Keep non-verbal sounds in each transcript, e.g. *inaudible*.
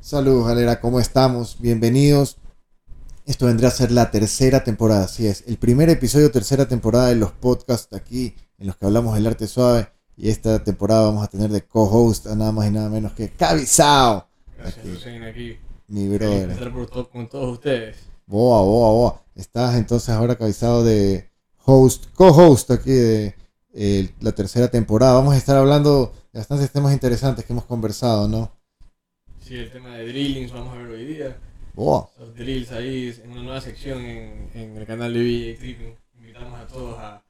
Saludos, galera, ¿cómo estamos? Bienvenidos. Esto vendría a ser la tercera temporada, así es. El primer episodio, tercera temporada de los podcasts aquí, en los que hablamos del arte suave. Y esta temporada vamos a tener de co-host a nada más y nada menos que Cabizao. Gracias, Aquí. Mi brother. estar por to- con todos ustedes. Boa, boa, boa. Estás entonces ahora cabizado de host, co-host aquí de eh, la tercera temporada. Vamos a estar hablando de bastantes temas interesantes que hemos conversado, ¿no? Sí, el tema de drillings vamos a ver hoy día. Boa. Los drills ahí en una nueva sección en, en el canal de VJ Tripping. Invitamos a todos a,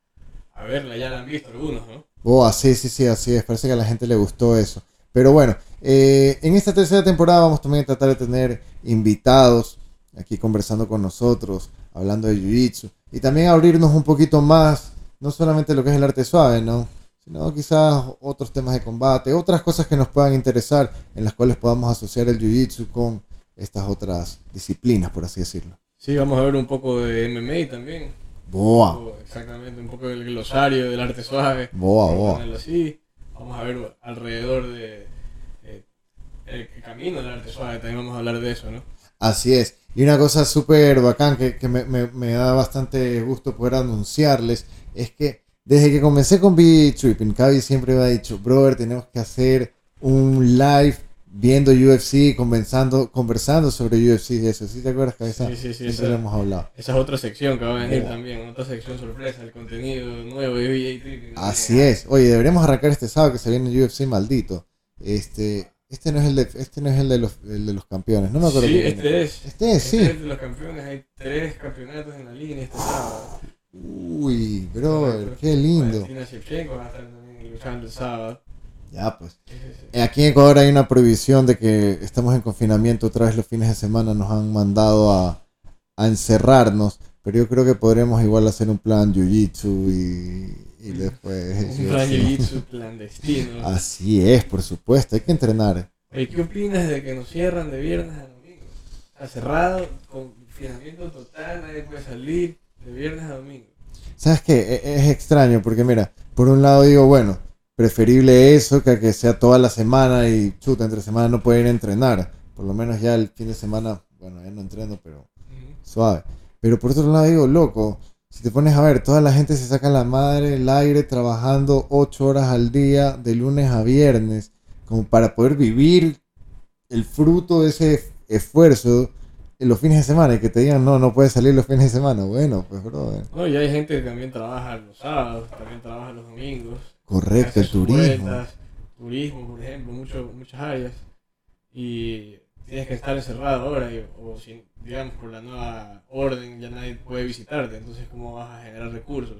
a verla, ya la han visto algunos, ¿no? Boa, sí, sí, sí, así es. Parece que a la gente le gustó eso. Pero bueno, eh, en esta tercera temporada vamos también a tratar de tener invitados aquí conversando con nosotros, hablando de Jiu-Jitsu. Y también abrirnos un poquito más, no solamente lo que es el arte suave, ¿no? Sino quizás otros temas de combate, otras cosas que nos puedan interesar, en las cuales podamos asociar el Jiu-Jitsu con estas otras disciplinas, por así decirlo. Sí, vamos a ver un poco de MMA también. Boa, Un poco- exactamente, un poco del glosario del arte suave. boa, boa. así. Vamos a ver alrededor de eh, el camino del arte suave. También vamos a hablar de eso, ¿no? Así es. Y una cosa súper bacán que, que me, me- me da bastante gusto poder anunciarles es que desde que comencé con BJ Tripping, Cavi siempre me ha dicho, brother, tenemos que hacer un live viendo UFC, conversando, conversando sobre UFC y eso. ¿Sí te acuerdas, Cabeza? Sí, sí, sí, esa- lo hemos hablado. Esa es otra sección que va a venir Boa. también, otra sección sorpresa, el contenido nuevo de VJ Tripping. Así es. Oye, deberíamos arrancar este sábado que se viene el UFC maldito. Este, este no es el de, este no es el de los, el de los campeones. No me acuerdo. Sí, este es. Este es, sí. Este es de los campeones, hay tres campeonatos en la línea este sábado. Uy, brother, qué lindo. Luchando el sábado. Ya, pues. Sí. Aquí en Ecuador hay una prohibición de que estamos en confinamiento otra vez los fines de semana, nos han mandado a, a encerrarnos, pero yo creo que podremos igual hacer un plan jiu-jitsu y, y después... Un plan jiu-jitsu clandestino. Así es, por supuesto, hay que entrenar. Oye, ¿Qué opinas de que nos cierran de viernes a domingo? Está cerrado, confinamiento total, nadie puede salir de viernes a domingo. ¿Sabes qué? E- Es extraño porque mira, por un lado digo, bueno, preferible eso que a que sea toda la semana y chuta, entre semana no puede ir a entrenar. Por lo menos ya el fin de semana, bueno, ya no entreno, pero suave. Pero por otro lado digo, loco, si te pones a ver, toda la gente se saca la madre el aire trabajando ocho horas al día de lunes a viernes, como para poder vivir el fruto de ese esfuerzo en los fines de semana y que te digan, no, no puedes salir los fines de semana. Bueno, pues, brother. No, y hay gente que también trabaja los sábados, también trabaja los domingos. Correcto, el turismo. vueltas, turismo, por ejemplo, mucho, muchas áreas. Y tienes que estar encerrado ahora, y- o si, digamos, por la nueva orden ya nadie puede visitarte, entonces ¿cómo vas a generar recursos?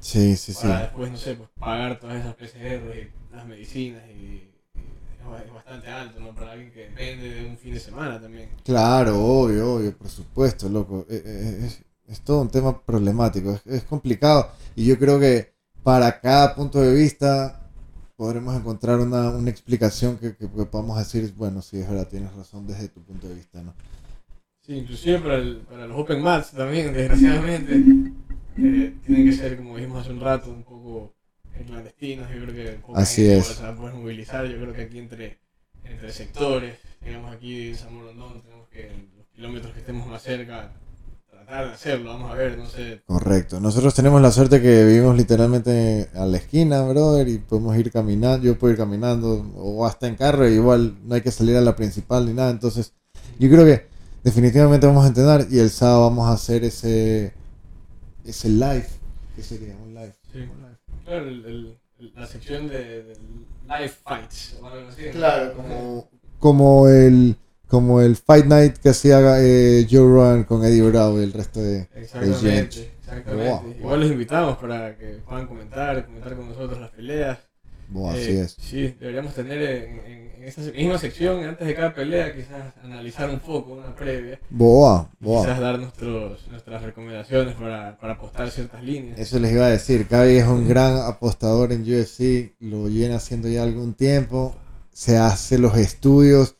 Sí, sí, sí. Para después, no sé, pues pagar todas esas PCR y las medicinas y es, es bastante alto, ¿no? Para alguien que depende de un fin de semana también. Claro, obvio, obvio, por supuesto, loco. Eh, eh, Es, es todo un tema problemático, es, es complicado y yo creo que para cada punto de vista podremos encontrar una, una explicación que, que, que podamos decir, bueno, sí, es verdad, tienes razón desde tu punto de vista, ¿no? Sí, inclusive para, el- para los Open Mats también, desgraciadamente, *laughs* eh, tienen que ser, como dijimos hace un rato, un poco eh, clandestinos. Yo creo que Así es. se va a poder movilizar. Yo creo que aquí entre, entre sectores, digamos aquí en San Morondón, tenemos que los kilómetros que estemos más cerca, tratar de hacerlo. Vamos a ver, no sé. Correcto. Nosotros tenemos la suerte que vivimos literalmente a la esquina, brother, y podemos ir caminando, yo puedo ir caminando o hasta en carro, y igual no hay que salir a la principal ni nada, entonces yo creo que definitivamente vamos a entrenar y el sábado vamos a hacer ese ese live, ¿qué sería? Un live. Sí. Un live. Claro, el- la sección de, de live fights. Claro, como como el como el Fight Night que hacía eh, Joe Rogan con Eddie Bravo y el resto de gente. Exactamente, exactamente. Wow. Igual los invitamos para que puedan comentar, comentar con nosotros las peleas. Buah, así Eh, es. Sí, deberíamos tener en, en- en esta misma sección, antes de cada pelea, quizás analizar un poco, una previa, Boa, boa. quizás dar nuestros, nuestras recomendaciones para, para apostar ciertas líneas. Eso les iba a decir, Cavi es un gran apostador en UFC, lo viene haciendo ya algún tiempo, se hace los estudios.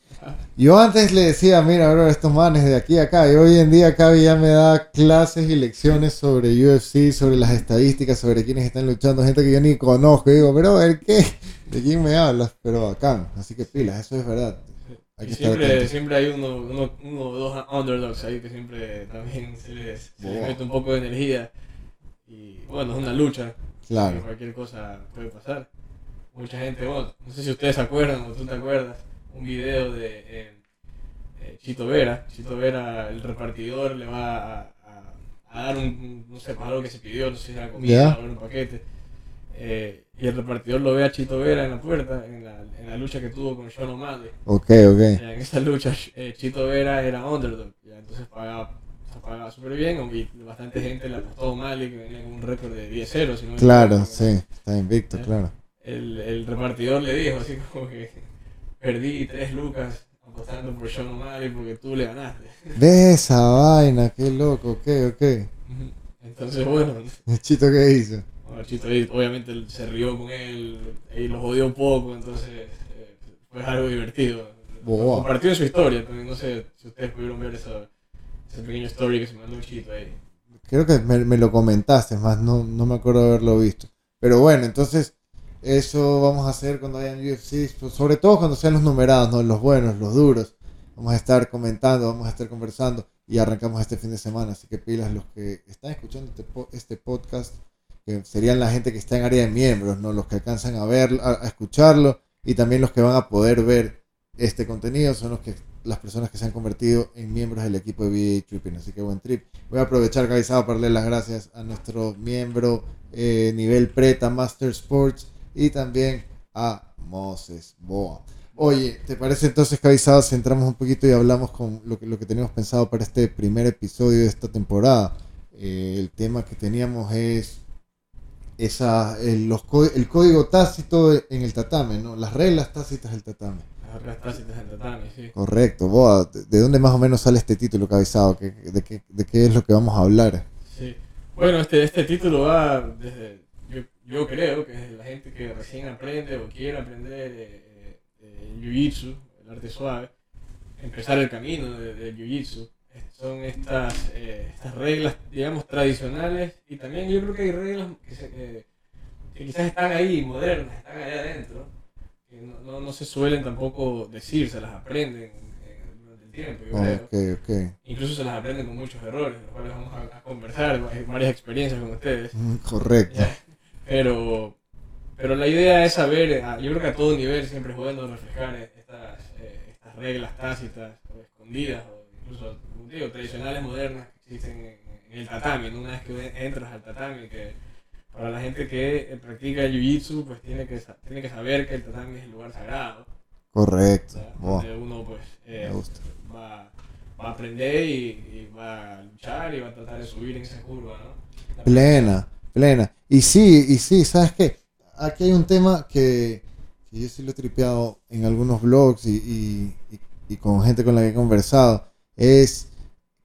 Yo antes le decía, mira, bro, estos manes de aquí a acá, y hoy en día Cavi ya me da clases y lecciones sobre UFC, sobre las estadísticas, sobre quiénes están luchando, gente que yo ni conozco, y digo, pero, ¿qué? ¿De quién me hablas? Pero bacán. Así que pilas, eso es verdad. Hay siempre, siempre hay uno, uno, uno o dos underdogs ahí que siempre también *laughs* se les, mete un poco de energía. Y bueno, es una lucha. Claro. Cualquier cosa puede pasar. Mucha gente, bueno, no sé si ustedes se acuerdan o tú te acuerdas, un video de eh, eh, Chito Vera. Chito Vera, el repartidor, le va a, a, dar un, no sé, algo que se pidió, no sé si era comida o un paquete. Eh, y el repartidor lo ve a Chito Vera en la puerta, en la, en la lucha que tuvo con Sean O'Malley. Ok, ok. en esa lucha, eh, Chito Vera era underdog, ya, entonces pagaba, pagaba súper bien, y bastante gente le apostó a O'Malley, que venía con un récord de 10-0. Si no claro, sí, está invicto, claro. El, el, repartidor le dijo así como que perdí tres lucas apostando por Sean O'Malley porque tú le ganaste. De esa vaina, qué loco, ok, ok. Entonces, bueno. *laughs* ¿Chito qué hizo? Chito obviamente se rió con él y lo jodió un poco, entonces eh, fue algo divertido. Compartió su historia también, no sé si ustedes pudieron ver esa, ese pequeño story que se mandó un Chito ahí. Creo que me, lo comentaste, más no, no me acuerdo de haberlo visto. Pero bueno, entonces eso vamos a hacer cuando hayan UFC, pues, sobre todo cuando sean los numerados, ¿no? los buenos, los duros. Vamos a estar comentando, vamos a estar conversando y arrancamos este fin de semana. Así que pilas los que están escuchando este, este podcast que serían la gente que está en área de miembros, ¿no? Los que alcanzan a ver, a, escucharlo y también los que van a poder ver este contenido son los que las personas que se han convertido en miembros del equipo de VA Tripping. Así que buen trip. Voy a aprovechar, Cabizado, para darle las gracias a nuestro miembro eh, nivel Preta Master Sports y también a Moses Boa. Oye, ¿te parece entonces, Cabizado, si entramos un poquito y hablamos con lo que, lo que teníamos pensado para este primer episodio de esta temporada? Eh, el tema que teníamos es esa, el, los, el código tácito en el tatame, ¿no? Las reglas tácitas del tatame. Las reglas tácitas del tatame, sí. Correcto. Boa, ¿de dónde más o menos sale este título, Cabezado? ¿De, de, qué, ¿De qué es lo que vamos a hablar? Sí. Bueno, este, este título va desde, yo, creo que la gente que recién aprende o quiere aprender eh, eh, el Jiu-Jitsu, el arte suave, empezar el camino del Jiu-Jitsu son estas, eh, estas reglas, digamos, tradicionales y también yo creo que hay reglas que, quizás están ahí, modernas, están ahí adentro, que no, no, se suelen tampoco decir, se las aprenden durante el tiempo, yo creo. Incluso se las aprenden con muchos errores, los cuales vamos a, conversar, varias experiencias con ustedes. Mm, correcto. Pero, pero la idea es saber, ah, yo creo que a todo nivel siempre es bueno reflejar estas, eh, estas reglas tácitas o escondidas o incluso digo, tradicionales modernas que existen en, el tatami, una vez que entras al tatami, que para la gente que eh, practica el jiu-jitsu, pues tiene que, tiene que saber que el tatami es el lugar sagrado. Correcto. donde uno pues eh, va, va, a aprender y, va a luchar y va a tratar de subir en esa curva, ¿no? plena, plena. Y sí, y sí, ¿sabes qué? Aquí hay un tema que, que yo sí lo he tripeado en algunos blogs y, y, y con gente con la que he conversado. Es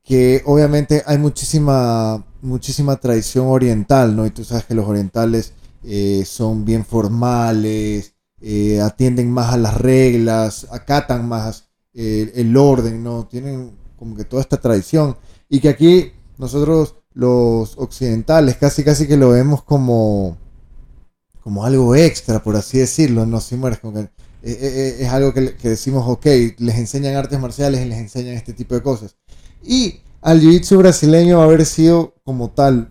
que obviamente hay muchísima, muchísima tradición oriental, ¿no? Y tú sabes que los orientales eh, son bien formales, eh, atienden más a las reglas, acatan más eh, el orden, ¿no? Tienen como que toda esta tradición. Y que aquí nosotros los occidentales casi casi que lo vemos como, como algo extra, por así decirlo, ¿no? Si mueres como que, es algo que, que decimos, ok, les enseñan artes marciales y les enseñan este tipo de cosas. Y al jiu-jitsu brasileño haber sido como tal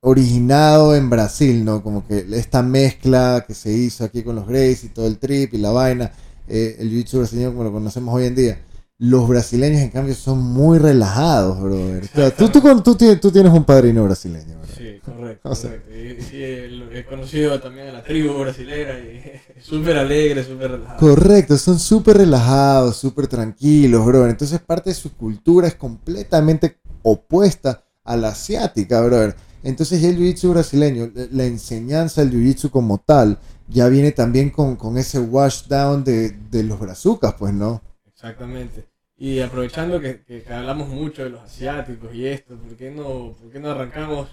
originado en Brasil, ¿no? Como que esta mezcla que se hizo aquí con los Grays y todo el trip y la vaina, eh, el jiu-jitsu brasileño como lo conocemos hoy en día. Los brasileños, en cambio, son muy relajados, brother. tú, tú, tú, tú, tienes un padrino brasileño, ¿verdad? Sí, correcto. correcto. Y, sí, he conocido también a la tribu brasileña y *laughs* súper alegre, súper relajado. Correcto, son súper relajados, súper tranquilos, brother. Entonces, parte de su cultura es completamente opuesta a la asiática, brother. Entonces, el jiu-jitsu brasileño, la enseñanza del jiu-jitsu como tal, ya viene también con, con ese wash down de, de los brazucas, pues, ¿no? Exactamente. Y aprovechando que, que, hablamos mucho de los asiáticos y esto, ¿por qué no, por qué no arrancamos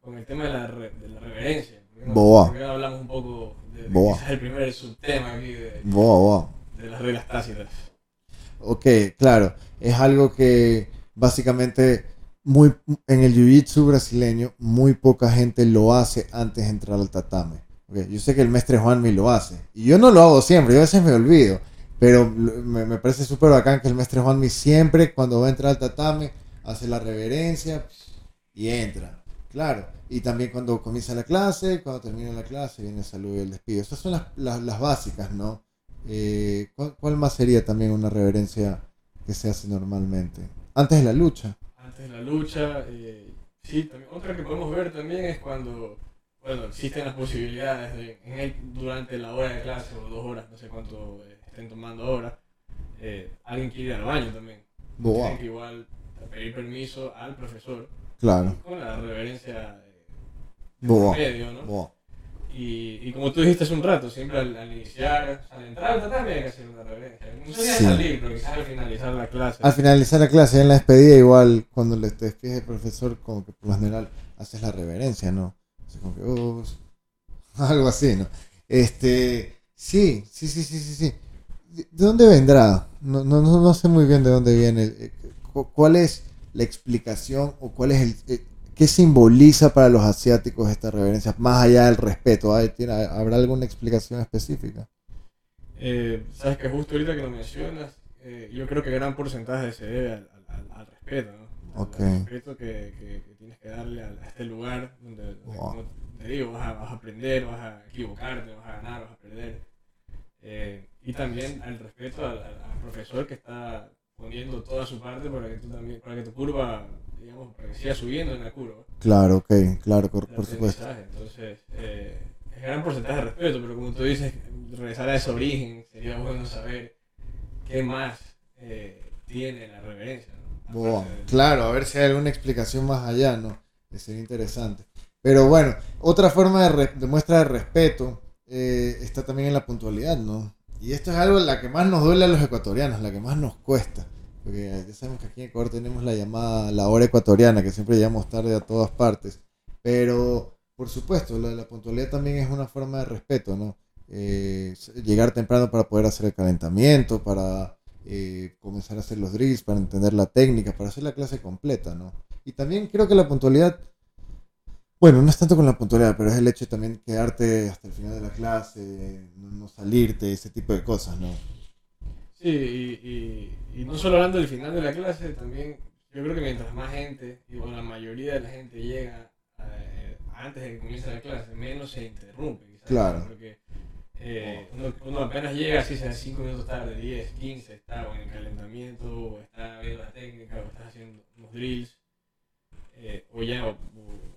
con el tema de la, de la reverencia? ¿Por qué, no, boa. ¿por qué no hablamos un poco de, boa. el primer subtema aquí de, boa, boa. de las reglas tácitas? Ok, claro. Es algo que básicamente muy, en el jiu-jitsu brasileño muy poca gente lo hace antes de entrar al tatame. Ok, yo sé que el maestre Juanmi lo hace. Y yo no lo hago siempre, yo a veces me olvido. Pero me, me parece súper bacán que el maestre Juanmi siempre, cuando va a entrar al tatame, hace la reverencia y entra. Claro. Y también cuando comienza la clase, cuando termina la clase, viene el saludo y el despido. Estas son las, las, las básicas, ¿no? Eh, ¿cuál, cuál más sería también una reverencia que se hace normalmente? Antes de la lucha. Antes de la lucha, eh, sí, también, otra que podemos ver también es cuando, bueno, existen las posibilidades de, en el- durante la hora de clase o dos horas, no sé cuánto eh, estén tomando ahora, eh, alguien quiere ir al baño también. Wow. Tienen que igual pedir permiso al profesor Claro. con la reverencia eh, Wow. medio, ¿no? Wow. Y, y como tú dijiste hace un rato, siempre al, al iniciar, al entrar tatami hay que hacer una reverencia. No sé Sí. salir, pero quizás al finalizar la clase. Al finalizar la clase, en la despedida, igual, cuando le te despides del profesor, como que por lo general haces la reverencia, ¿no? Así como que, "Oh", *laughs* algo así, ¿no? Este, sí, sí, sí, sí, sí, sí. ¿De de dónde vendrá? No, no, no, sé muy bien de dónde viene. Eh, cu- ¿Cuál es la explicación o cuál es el... eh, ¿Qué simboliza para los asiáticos esta reverencia? Más allá del respeto, ¿hay- tiene- ¿habrá alguna explicación específica? Eh, Sabes que justo ahorita que lo mencionas, eh, yo creo que gran porcentaje se debe al, al- al- respeto, ¿no? Al- Ok. Al respeto que, que- que tienes que darle a, a este lugar donde, donde, Wow. como te digo, vas a, vas a aprender, vas a equivocarte, vas a ganar, vas a perder. Eh, y también al respeto al, al- profesor que está poniendo toda su parte para que tú también, para que tu curva, digamos, para que siga subiendo en la curva. Claro, ok, claro, por, por supuesto. Entonces, eh, es gran porcentaje de respeto, pero como tú dices, regresar a ese origen sería bueno saber qué más eh, tiene la reverencia. ¿no? Wow, de- Claro, a ver si hay alguna explicación más allá, ¿no? Sería interesante. Pero bueno, otra forma de, de muestra de respeto eh, está también en la puntualidad, ¿no? Y esto es algo la que más nos duele a los ecuatorianos, la que más nos cuesta. Porque ya sabemos que aquí en Ecuador tenemos la llamada la hora ecuatoriana, que siempre llegamos tarde a todas partes. Pero, por supuesto, la, puntualidad también es una forma de respeto, ¿no? Eh, llegar temprano para poder hacer el calentamiento, para eh, comenzar a hacer los drills, para entender la técnica, para hacer la clase completa, ¿no? Y también creo que la puntualidad, bueno, no es tanto con la puntualidad, pero es el hecho de también quedarte hasta el final de la clase, no, salirte, ese tipo de cosas, ¿no? Sí, y, y, y no solo hablando del final de la clase, también yo creo que mientras más gente, y bueno, la mayoría de la gente llega eh, antes de que comience la clase, menos se interrumpe. quizás, Claro. Porque eh, uno, uno apenas llega, así sea 5 minutos tarde, 10, 15, está o en el calentamiento, o está viendo la técnica, o está haciendo unos drills, eh, o, ya, o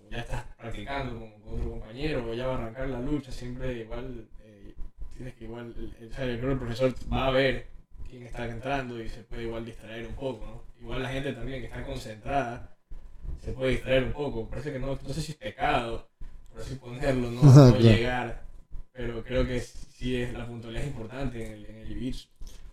ya estás practicando con, con otro compañero, o ya va a arrancar la lucha, siempre igual eh, tienes que igual, el, el- o sea, yo creo que el profesor va a ver quién está entrando y se puede igual distraer un poco, ¿no? Igual la gente también que está concentrada se puede distraer un poco. Parece que no, no sé si es pecado, por así ponerlo, no, *laughs* llegar, pero creo que sí es la puntualidad es importante en el, en el.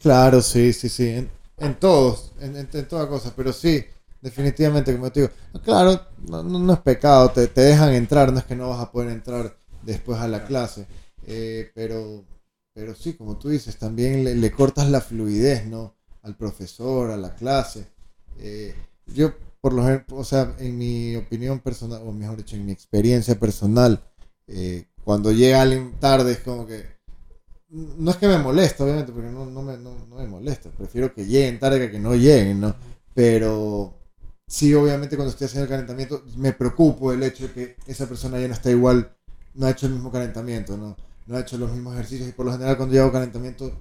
Claro, sí, sí, sí, en, en todos, en, en, en toda cosa, pero sí, definitivamente, como te digo, claro, no, no, es pecado, te, te dejan entrar, no es que no vas a poder entrar después a la clase, eh, pero, pero sí, como tú dices, también le, le cortas la fluidez, ¿no? Al profesor, a la clase. Eh, yo, por lo general, o sea, en mi opinión personal, o mejor dicho, en mi experiencia personal, eh, cuando llega alguien tarde es como que no es que me molesta, obviamente, porque no, no, me, no, no me molesta. Prefiero que lleguen tarde que que no lleguen, ¿no? Pero sí, obviamente, cuando estoy haciendo el calentamiento, me preocupo el hecho de que esa persona ya no está igual, no ha hecho el mismo calentamiento, ¿no? No ha hecho los mismos ejercicios. Y por lo general, cuando yo hago calentamiento,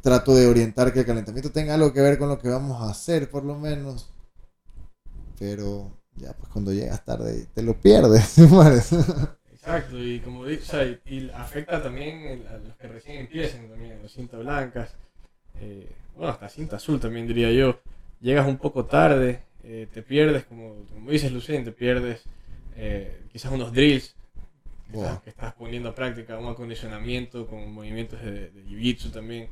trato de orientar que el calentamiento tenga algo que ver con lo que vamos a hacer, por lo menos. Pero ya, pues cuando llegas tarde, te lo pierdes. *laughs* Exacto, y como dices, y, afecta también a los que recién empiezan también, a las cintas blancas, eh, bueno, hasta cinta azul también diría yo. Llegas un poco tarde, eh, te pierdes, como, como dices Lucien, te pierdes eh, quizás unos drills que, Wow. estás, que estás poniendo a práctica, un acondicionamiento con movimientos de, de jiu-jitsu también,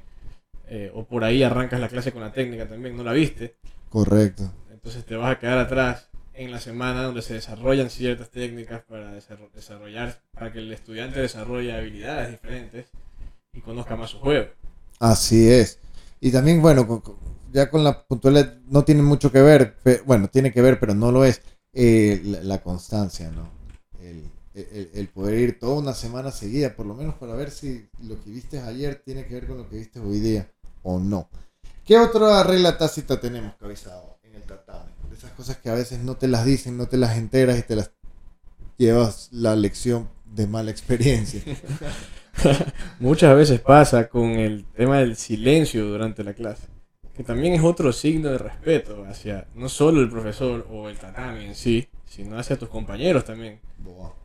eh, o por ahí arrancas la clase con la técnica también, no la viste, Correcto. entonces te vas a quedar atrás en la semana donde se desarrollan ciertas técnicas para desarro- desarrollar, para que el estudiante desarrolle habilidades diferentes y conozca más su juego. Así es. Y también, bueno, ya con la puntualidad no tiene mucho que ver, bueno, tiene que ver, pero no lo es, eh, la, la constancia, ¿no? El, el, el poder ir toda una semana seguida, por lo menos para ver si lo que viste ayer tiene que ver con lo que viste hoy día o no. ¿Qué otra regla tácita tenemos, cabezado, en el tatami? De esas cosas que a veces no te las dicen, no te las enteras y te las llevas la lección de mala experiencia. *laughs* Muchas veces pasa con el tema del silencio durante la clase, que también es otro signo de respeto hacia no solo el profesor o el tatami en sí, sino hacia tus compañeros también.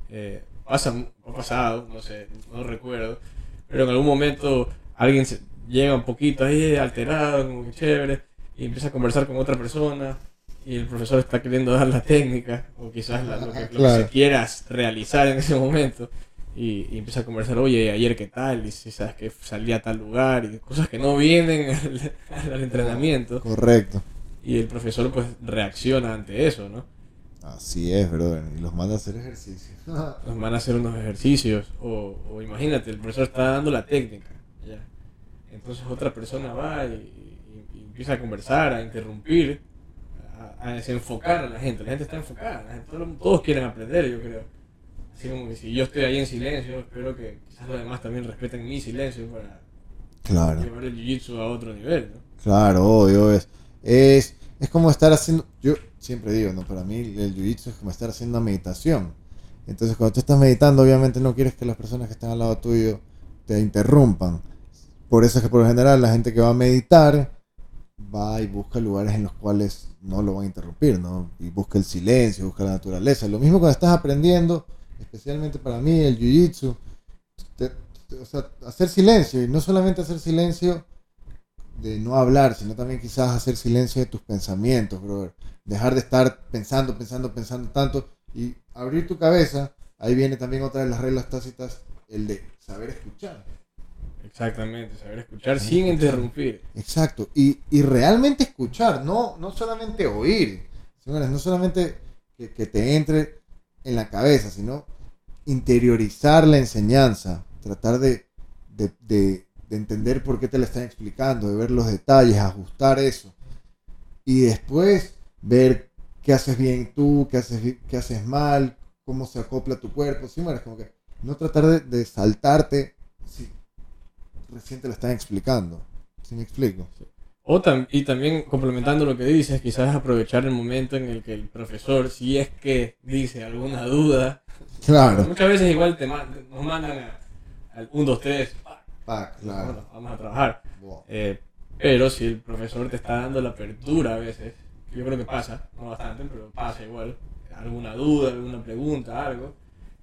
Eh, pasa, ha pasado, no sé, no recuerdo, pero en algún momento alguien se, llega un poquito ahí alterado, como que chévere, y empieza a conversar con otra persona, y el profesor está queriendo dar la técnica, o quizás lo, que, se quieras realizar en ese momento, y, empieza a conversar, oye, ayer qué tal, y si sabes que salí a tal lugar, y cosas que no vienen *laughs* al, entrenamiento. Correcto. Y el profesor pues reacciona ante eso, ¿no? Así es, brother. Y los manda a hacer ejercicios. *laughs* los manda a hacer unos ejercicios. O, o, imagínate, el profesor está dando la técnica. ¿ya? Entonces otra persona va y, empieza a conversar, a interrumpir, a, desenfocar a la gente. La gente está enfocada, todos, quieren aprender, yo creo. Así como que si yo estoy ahí en silencio, espero que quizás los demás también respeten mi silencio para claro. llevar el jiu-jitsu a otro nivel. ¿no? Claro, obvio es. Es, es como estar haciendo, yo siempre digo, ¿no? Para mí el jiu-jitsu es como estar haciendo meditación. Entonces cuando tú estás meditando, obviamente no quieres que las personas que están al lado tuyo te interrumpan por eso es que por lo general la gente que va a meditar va y busca lugares en los cuales no lo van a interrumpir, ¿no? Y busca el silencio, busca la naturaleza. Lo mismo cuando estás aprendiendo, especialmente para mí el jiu-jitsu, o sea, hacer silencio y no solamente hacer silencio de no hablar, sino también quizás hacer silencio de tus pensamientos, brother. Dejar de estar pensando, pensando, pensando tanto y abrir tu cabeza. Ahí viene también otra de las reglas tácitas, el de saber escuchar. Exactamente, saber escuchar sin interrumpir. Exacto, y, y, realmente escuchar, no, no solamente oír, señores, no solamente que, que, te entre en la cabeza, sino interiorizar la enseñanza, tratar de, de, de, de entender por qué te la están explicando, de ver los detalles, ajustar eso. Y después ver qué haces bien tú, qué haces, qué haces mal, cómo se acopla tu cuerpo, ¿sí? como que no tratar de, saltarte recién te lo están explicando. ¿Sí me explico? O y también complementando lo que dices, quizás aprovechar el momento en el que el profesor, si es que dice alguna duda, claro. muchas veces igual te nos mandan al 1, 2, 3, claro. vamos a trabajar. Eh, pero si el profesor te está dando la apertura a veces, yo creo que pasa, no bastante, pero pasa igual, alguna duda, alguna pregunta, algo,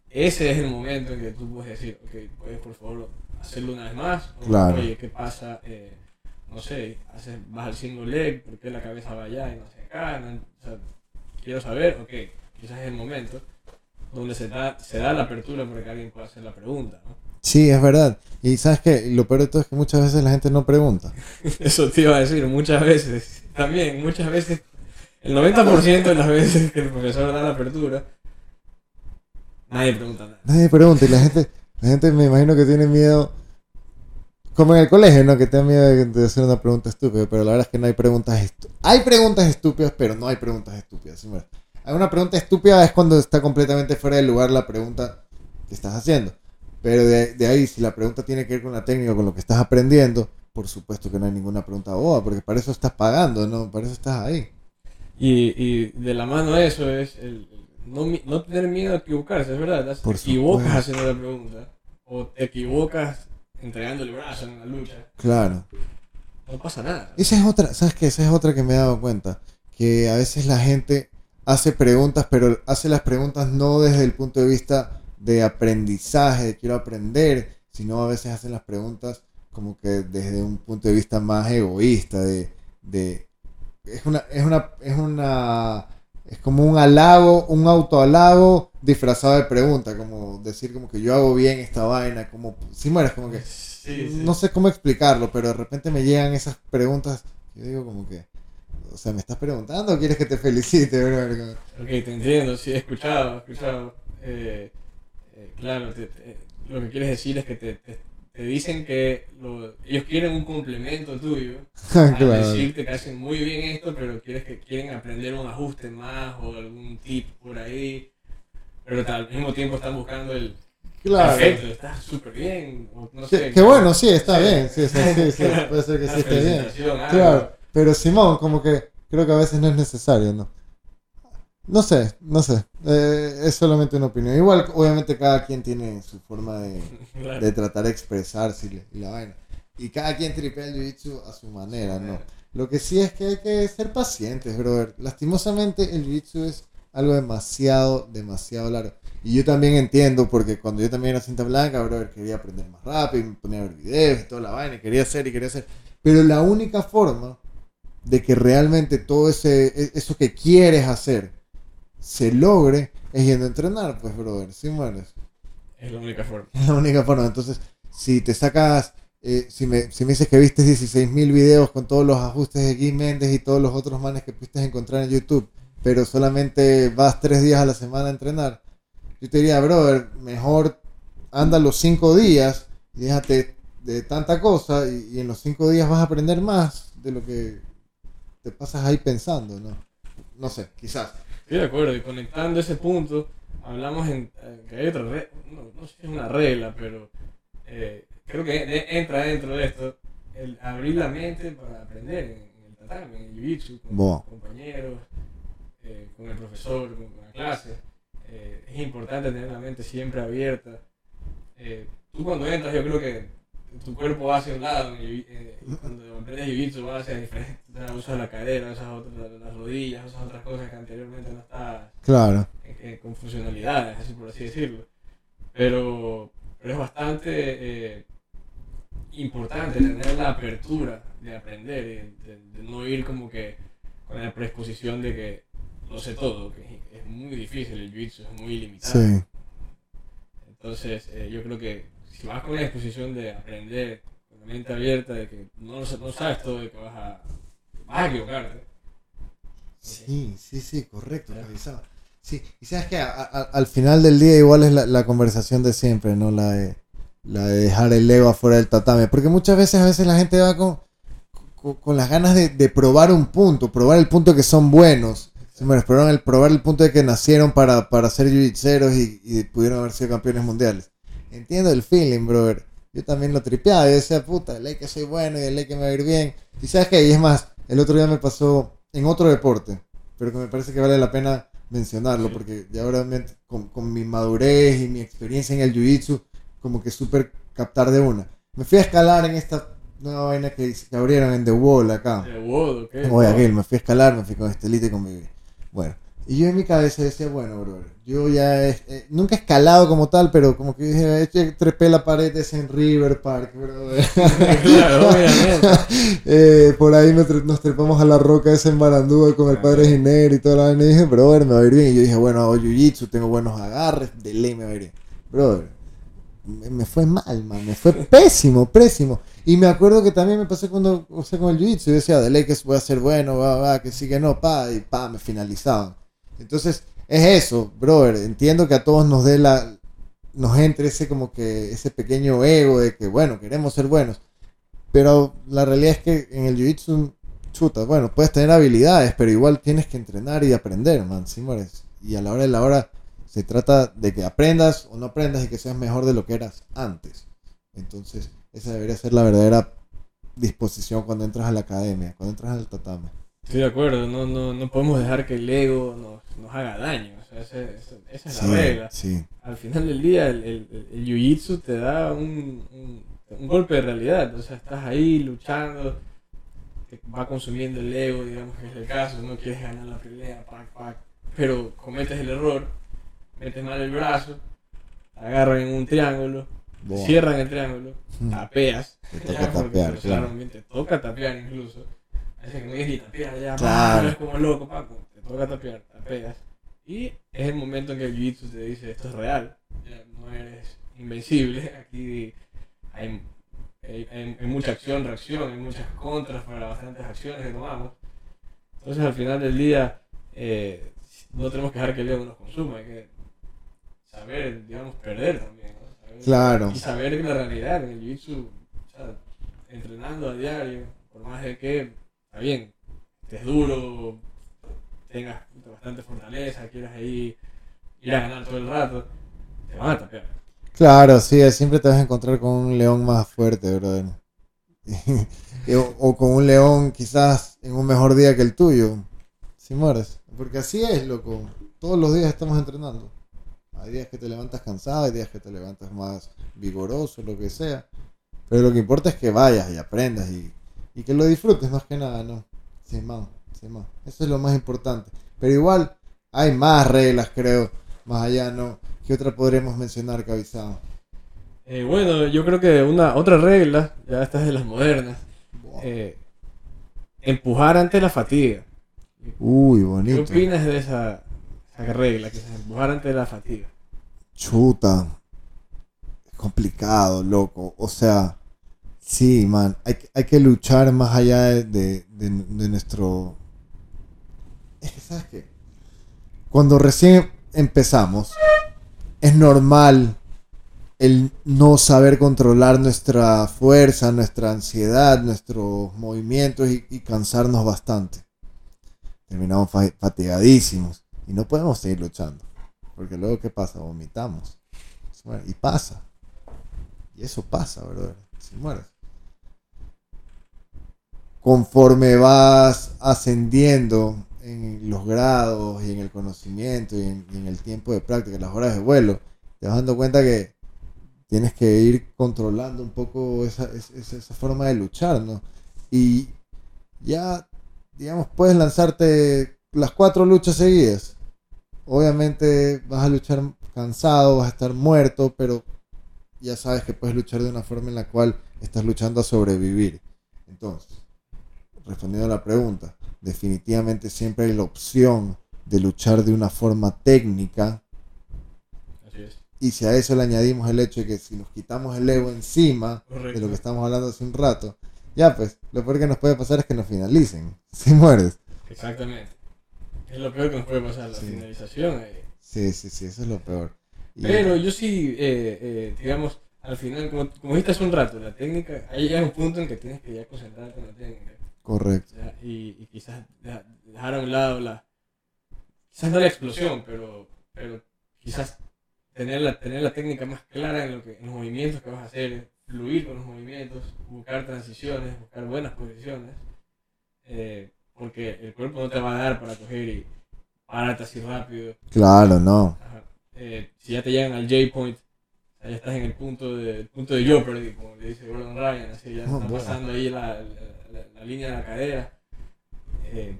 ese es el momento en que tú puedes decir, ok, puedes por favor hacerlo una vez más. claro. Oye, ¿qué pasa? Eh, no sé, haces, vas al single leg, ¿por qué la cabeza va allá y no se acá? o sea, quiero saber, ok, quizás es el momento donde se da, se da la apertura para que alguien pueda hacer la pregunta, ¿no? Sí, es verdad. Y sabes que lo peor de todo es que muchas veces la gente no pregunta. *laughs* Eso te iba a decir, muchas veces. También, muchas veces. El 90% de las veces que el profesor da la apertura, nadie pregunta nada. Nadie pregunta y la gente, la gente me imagino que tiene miedo, como en el colegio, ¿no? Que tiene miedo de hacer una pregunta estúpida, pero la verdad es que no hay preguntas estúpidas. Hay preguntas estúpidas, pero no hay preguntas estúpidas. Hay una pregunta estúpida es cuando está completamente fuera de lugar la pregunta que estás haciendo. Pero de, ahí, si la pregunta tiene que ver con la técnica, con lo que estás aprendiendo, por supuesto que no hay ninguna pregunta boba, porque para eso estás pagando, ¿no? Para eso estás ahí. Y, y de la mano de eso es el, no, no tener miedo a equivocarse, es verdad. te equivocas haciendo la pregunta. O te equivocas entregando el brazo en la lucha. Claro. No pasa nada. Esa es otra, ¿sabes qué? Esa es otra que me he dado cuenta. Que a veces la gente hace preguntas, pero hace las preguntas no desde el punto de vista de aprendizaje, de quiero aprender, sino a veces hacen las preguntas como que desde un punto de vista más egoísta, de, de es una, es una, es una es como un halago, un autohalago disfrazado de pregunta, como decir como que yo hago bien esta vaina, como si mueres como que no sé cómo explicarlo, pero de repente me llegan esas preguntas, yo digo como que o sea, ¿me estás preguntando o quieres que te felicite, *laughs* bro? Ok, te entiendo, sí, he escuchado, he escuchado. Eh, eh, claro, lo que quieres decir es que te, te dicen que ellos quieren un complemento tuyo. *laughs* claro. decirte que hacen muy bien esto, pero quieres que quieren aprender un ajuste más o algún tip por ahí. pero al mismo tiempo están buscando el Claro. perfecto, está súper bien, no sé. que bueno, sí, está Sí. bien. Sí, sí, sí, *laughs* puede ser que sí esté bien. algo. Claro, pero Simón, como que creo que a veces no es necesario, ¿no? No sé, no sé. Eh, es solamente una opinión. Igual, obviamente, cada quien tiene su forma de, *laughs* Claro. de tratar de expresarse y, la- y la vaina. Y cada quien tripea el jiu-jitsu a su manera, ¿no? Lo que sí es que hay que ser pacientes, brother. Lastimosamente, el jiu-jitsu es algo demasiado, demasiado largo. Y yo también entiendo, porque cuando yo también era cinta blanca, brother, quería aprender más rápido, me ponía a ver videos y toda la vaina, y quería hacer y quería hacer. Pero la única forma de que realmente todo ese, e- eso que quieres hacer se logre es yendo a entrenar, pues, brother. Si mueres. Es la única forma. Es la única forma. Entonces, si te sacas, eh, si, me, si me dices que viste 16.000 videos con todos los ajustes de Guy Méndez y todos los otros manes que pudiste encontrar en YouTube, pero solamente vas tres días a la semana a entrenar, yo te diría, brother, mejor anda los cinco días y déjate de tanta cosa y, y en los cinco días vas a aprender más de lo que te pasas ahí pensando, ¿no? No sé, quizás. Estoy de acuerdo, y conectando ese punto, hablamos en eh, que hay otra regla, no, no sé si es una regla, pero eh, creo que entra dentro de esto el abrir la mente para aprender en, el tatami, en el jiu-jitsu, con compañeros, eh, con el profesor, con, con la clase. Eh, es importante tener la mente siempre abierta. Tú cuando entras, yo creo que tu cuerpo va hacia un lado, eh, cuando aprendes jiu-jitsu va hacia diferente, usas la cadera, usas otras, las rodillas, usas otras cosas que anteriormente no estabas Claro. eh, eh, con funcionalidades, así por así decirlo. Pero, pero es bastante eh, importante tener la apertura de aprender, de, de no ir como que con la predisposición de que lo sé todo, que es muy difícil, el jiu-jitsu es muy limitado. Sí. Entonces, yo creo que si vas con la disposición de aprender, con la mente abierta, de que no, no sabes todo, de que vas a, vas a equivocarte. Sí, sí, sí, correcto, realizado. Sí, y sabes que al final del día igual es la, la conversación de siempre, ¿no? La de, la de dejar el ego afuera del tatame. Porque muchas veces, a veces la gente va con, con, con las ganas de, de probar un punto, probar el punto que son buenos. Sí, bueno, probar el, probar el punto de que nacieron para, para ser y, y pudieron haber sido campeones mundiales. Entiendo el feeling, brother. Yo también lo tripeaba. Yo decía, puta, de ley que soy bueno y de ley que me va a ir bien. Y sabes que, y es más, el otro día me pasó en otro deporte, pero que me parece que vale la pena mencionarlo, Sí. porque ya ahora con, con mi madurez y mi experiencia en el jiu-jitsu, como que súper captar de una. Me fui a escalar en esta nueva vaina que, que abrieron en The Wall acá. Wow, ¿qué? Oye, aquel, me fui a escalar, me fui con Estelita y con mi... Bueno, y yo en mi cabeza decía, bueno, brother, yo ya he- eh, nunca he escalado como tal, pero como que dije, "Eh, trepé la pared esa en River Park, brother. *laughs* claro. *laughs* Eh, por ahí nos trepamos a la roca esa en Barandúa con el padre Giner y toda la vaina. Y dije, brother, me va a ir bien. Y yo dije, bueno, hago jiu-jitsu, tengo buenos agarres, de ley me va a ir bien. Brother, me, me fue mal, man, me fue pésimo, pésimo. Y me acuerdo que también me pasó cuando, o sea, con el jiu-jitsu. Yo decía, de ley que voy a ser bueno, va, va, que sí, que no, pa, y pa, me finalizaban. Entonces, es eso, brother. Entiendo que a todos nos dé la. Nos entre ese como que ese pequeño ego de que, bueno, queremos ser buenos. Pero la realidad es que en el jiu-jitsu, chuta, bueno, puedes tener habilidades, pero igual tienes que entrenar y aprender, man, ¿sí, mueres? Y a la hora de la hora se trata de que aprendas o no aprendas y que seas mejor de lo que eras antes. Entonces, esa debería ser la verdadera disposición cuando entras a la academia, cuando entras al tatame. Estoy de acuerdo, no, no, no podemos dejar que el ego nos, nos haga daño. O sea, ese- ese- esa es Sí, la regla. sí, Al final del día, el, el, el jiu-jitsu te da un, un, un golpe de realidad. O sea, estás ahí luchando, te va consumiendo el ego, digamos que es el caso. No quieres ganar la pelea, pac, pac. Pero cometes el error, metes mal el brazo, agarran en un triángulo, cierran el triángulo, Mm. tapeas. Te toca tapear, claro. te toca tapear incluso. A veces que no ni tapear ya, Claro. claro. es como loco, Paco. Te toca tapear, tapeas. Y es el momento en que el jiu-jitsu te dice esto es real, ya no eres invencible. *laughs* Aquí hay, hay, hay- hay mucha acción, reacción, hay muchas contras para bastantes acciones que tomamos. Entonces al final del día eh, no tenemos que dejar que el ego nos consuma, hay que saber, digamos, perder también. ¿no? Saber- Claro. y saber que la realidad en el jiu-jitsu, o sea, entrenando a diario, por más de que, está bien, estés duro, tengas bastante fortaleza, quieras ahí ir a ganar todo el rato, te van a tapear. Claro, sí, siempre te vas a encontrar con un león más fuerte, brother. *laughs* o, o con un león quizás en un mejor día que el tuyo, si mueres. Porque así es, loco. Todos los días estamos entrenando. Hay días que te levantas cansado, hay días que te levantas más vigoroso, lo que sea. Pero lo que importa es que vayas y aprendas y, y que lo disfrutes más que nada, ¿no? Sin más, sin más. Eso es lo más importante. Pero igual hay más reglas, creo, más allá, ¿no? ¿Qué otra podremos mencionar, Cabizado? Eh, bueno, yo creo que una otra regla, ya esta es de las modernas, eh, empujar ante la fatiga. Uy, ¿Qué bonito. opinas de esa, esa regla, que es empujar ante la fatiga? Chuta. Es complicado, loco. O sea, sí, man. Hay, que- hay que luchar más allá de, de- de- nuestro... Es que, ¿sabes qué? Cuando recién empezamos, es normal el no saber controlar nuestra fuerza, nuestra ansiedad, nuestros movimientos y, y cansarnos bastante. Terminamos fa- fatigadísimos y no podemos seguir luchando. Porque luego, ¿qué pasa? Vomitamos. Y pasa. Y eso pasa, ¿verdad? Si mueres. Conforme vas ascendiendo en los grados y en el conocimiento y en, el tiempo de práctica, las horas de vuelo, te vas dando cuenta que tienes que ir controlando un poco esa, esa forma de luchar, ¿no? Y ya, digamos, puedes lanzarte las cuatro luchas seguidas obviamente vas a luchar cansado, vas a estar muerto, pero ya sabes que puedes luchar de una forma en la cual estás luchando a sobrevivir. Entonces, respondiendo a la pregunta, definitivamente siempre hay la opción de luchar de una forma técnica Así es. y si a eso le añadimos el hecho de que si nos quitamos el ego encima de lo que estamos hablando hace un rato, ya pues, lo peor que nos puede pasar es que nos finalicen, *laughs* si mueres. Exactamente. Es lo peor que nos puede pasar, la Sí. finalización. eh. Sí, sí, sí, eso es lo peor. Y- Pero yo sí, eh, eh, digamos, al final, como, como dijiste hace un rato, la técnica, ahí llega un punto en que tienes que ya concentrarte en la técnica. Correcto. y, y quizás deja- dejar a un lado la. Quizás no la explosión, pero, pero quizás tener la, tener la técnica más clara en, lo que, en los movimientos que vas a hacer, fluir con los movimientos, buscar transiciones, buscar buenas posiciones. eh, porque el cuerpo no te va a dar para coger y pararte así rápido. Claro, no. Eh, si ya te llegan al J-point, ya estás en el punto de, el punto de Jeopardy, como le dice Gordon Ryan, así ya Oh, está bueno. pasando ahí la, la, la- la línea de la cadera. Eh,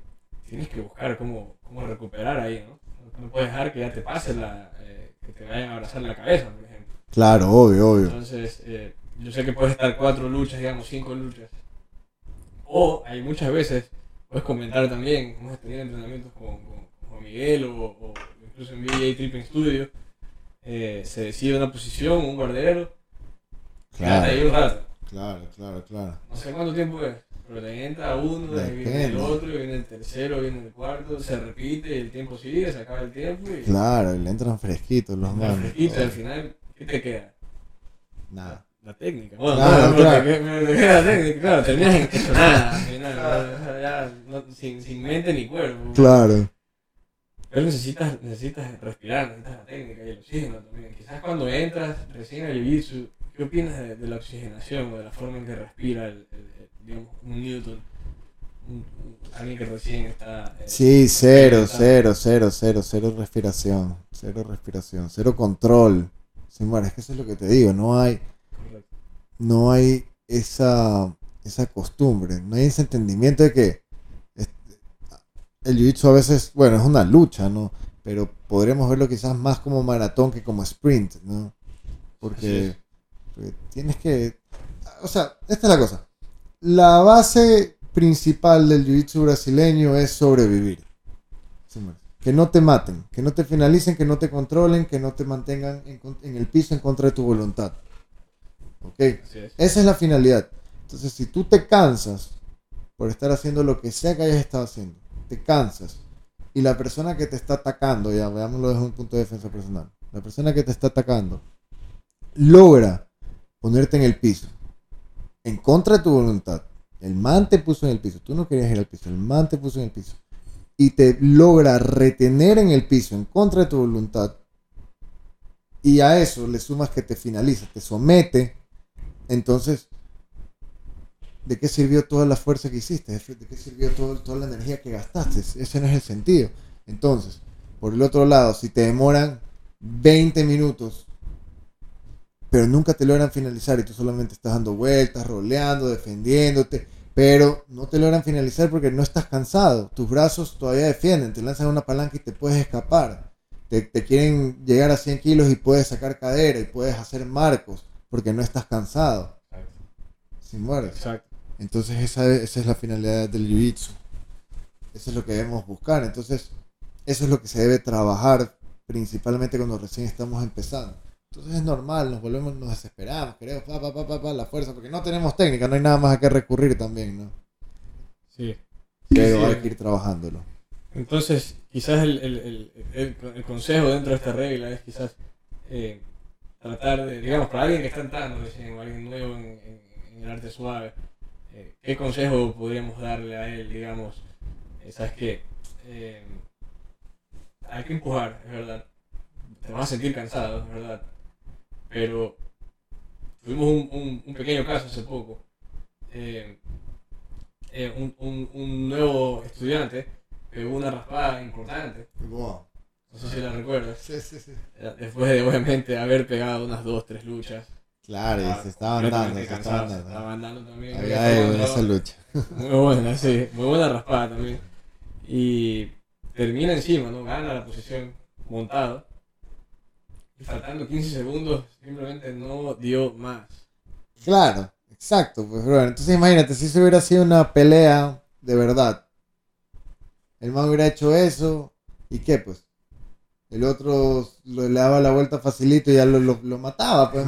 tienes que buscar cómo, cómo recuperar ahí, ¿no? No puedes dejar que ya te pase la, eh, que te vayan a abrazar la cabeza, por ejemplo. Claro, obvio, obvio. Entonces, eh, yo sé que puedes estar cuatro luchas, digamos, cinco luchas. O hay muchas veces, puedes comentar también, hemos tenido entrenamientos con, con, con Miguel o, o incluso en BJ Tripping Studio. eh, se decide una posición, un guardero, ahí Claro, un rato. claro, claro, claro. No sé cuánto tiempo es, pero te entra uno, de viene el otro, viene el tercero, viene el cuarto, se repite, el tiempo sigue, se acaba el tiempo y Claro, y le entran fresquitos los manos. fresquito, y al final, ¿qué te queda? Nada. La técnica. Bueno, Claro, no, claro. porque me- me queda la técnica, claro, terminas en hecho nada, al final, ya no- sin, sin mente ni cuerpo. Claro. Pero necesitas, necesitas respirar, necesitas la técnica y el oxígeno también. Quizás cuando entras recién al jiu-jitsu, ¿qué opinas de, de la oxigenación o de la forma en que respira el, el- un Newton? Un- alguien que recién está... eh, Sí, cero, cero, cero, cero, cero respiración. Cero respiración, cero control. Sí, bueno, es que eso es lo que te digo, no hay, Correcto. no hay esa, esa costumbre, no hay ese entendimiento de que este, el jiu-jitsu a veces, bueno, es una lucha, ¿no? Pero podríamos verlo quizás más como maratón que como sprint, ¿no? Porque, es. porque tienes que... O sea, esta es la cosa. La base principal del jiu-jitsu brasileño es sobrevivir. Que no te maten, que no te finalicen, que no te controlen, que no te mantengan en, el piso en contra de tu voluntad. ¿Ok? Es. Esa es la finalidad. Entonces, si tú te cansas por estar haciendo lo que sea que hayas estado haciendo, te cansas, y la persona que te está atacando, ya veámoslo desde un punto de defensa personal, la persona que te está atacando logra ponerte en el piso, en contra de tu voluntad, el man te puso en el piso, tú no querías ir al piso, el man te puso en el piso, y te logra retener en el piso en contra de tu voluntad, y a eso le sumas que te finaliza, te somete, entonces, ¿de qué sirvió toda la fuerza que hiciste? ¿De qué sirvió toda la energía que gastaste? Ese no es el sentido. Entonces, por el otro lado, si te demoran 20 minutos, pero nunca te logran finalizar y tú solamente estás dando vueltas, roleando, defendiéndote, pero no te logran finalizar porque no estás cansado. Tus brazos todavía defienden, te lanzan una palanca y te puedes escapar. Te, quieren llegar a 100 kilos y puedes sacar cadera y puedes hacer marcos porque no estás cansado. Sin muerte. Exacto. Entonces esa, esa es la finalidad del jiu-jitsu. Eso es lo que debemos buscar. Entonces eso es lo que se debe trabajar principalmente cuando recién estamos empezando. Entonces es normal, nos volvemos, nos desesperamos, queremos pa, pa, pa, pa, la fuerza, porque no tenemos técnica, no hay nada más a qué recurrir también, ¿no? Sí. Pero hay que ir trabajándolo. Entonces, quizás el, el, el, el, consejo dentro de esta regla es quizás eh, tratar de, digamos, para alguien que está entrando o alguien nuevo en, en, el arte suave, eh, ¿qué consejo podríamos darle a él, digamos? Eh, ¿Sabes qué? hay que empujar, es verdad. Te vas a sentir cansado, es verdad pero tuvimos un, un, pequeño caso hace poco. Eh, eh, un, un, nuevo estudiante pegó una raspada importante. No sé si la recuerdas. Sí, sí, sí. Eh, después de obviamente haber pegado unas dos, tres luchas. Claro, y se estaban dando, se estaban dando. Estaban dando también. Había esa lucha. *laughs* Muy buena, sí. Muy buena raspada también. Y termina encima, ¿no? Gana la posición montado faltando 15 segundos, simplemente no dio más. Claro, exacto, pues, Entonces imagínate, si se hubiera sido una pelea de verdad, el man hubiera hecho eso, ¿y qué, pues? El otro le daba la vuelta facilito y ya lo, lo, mataba, pues,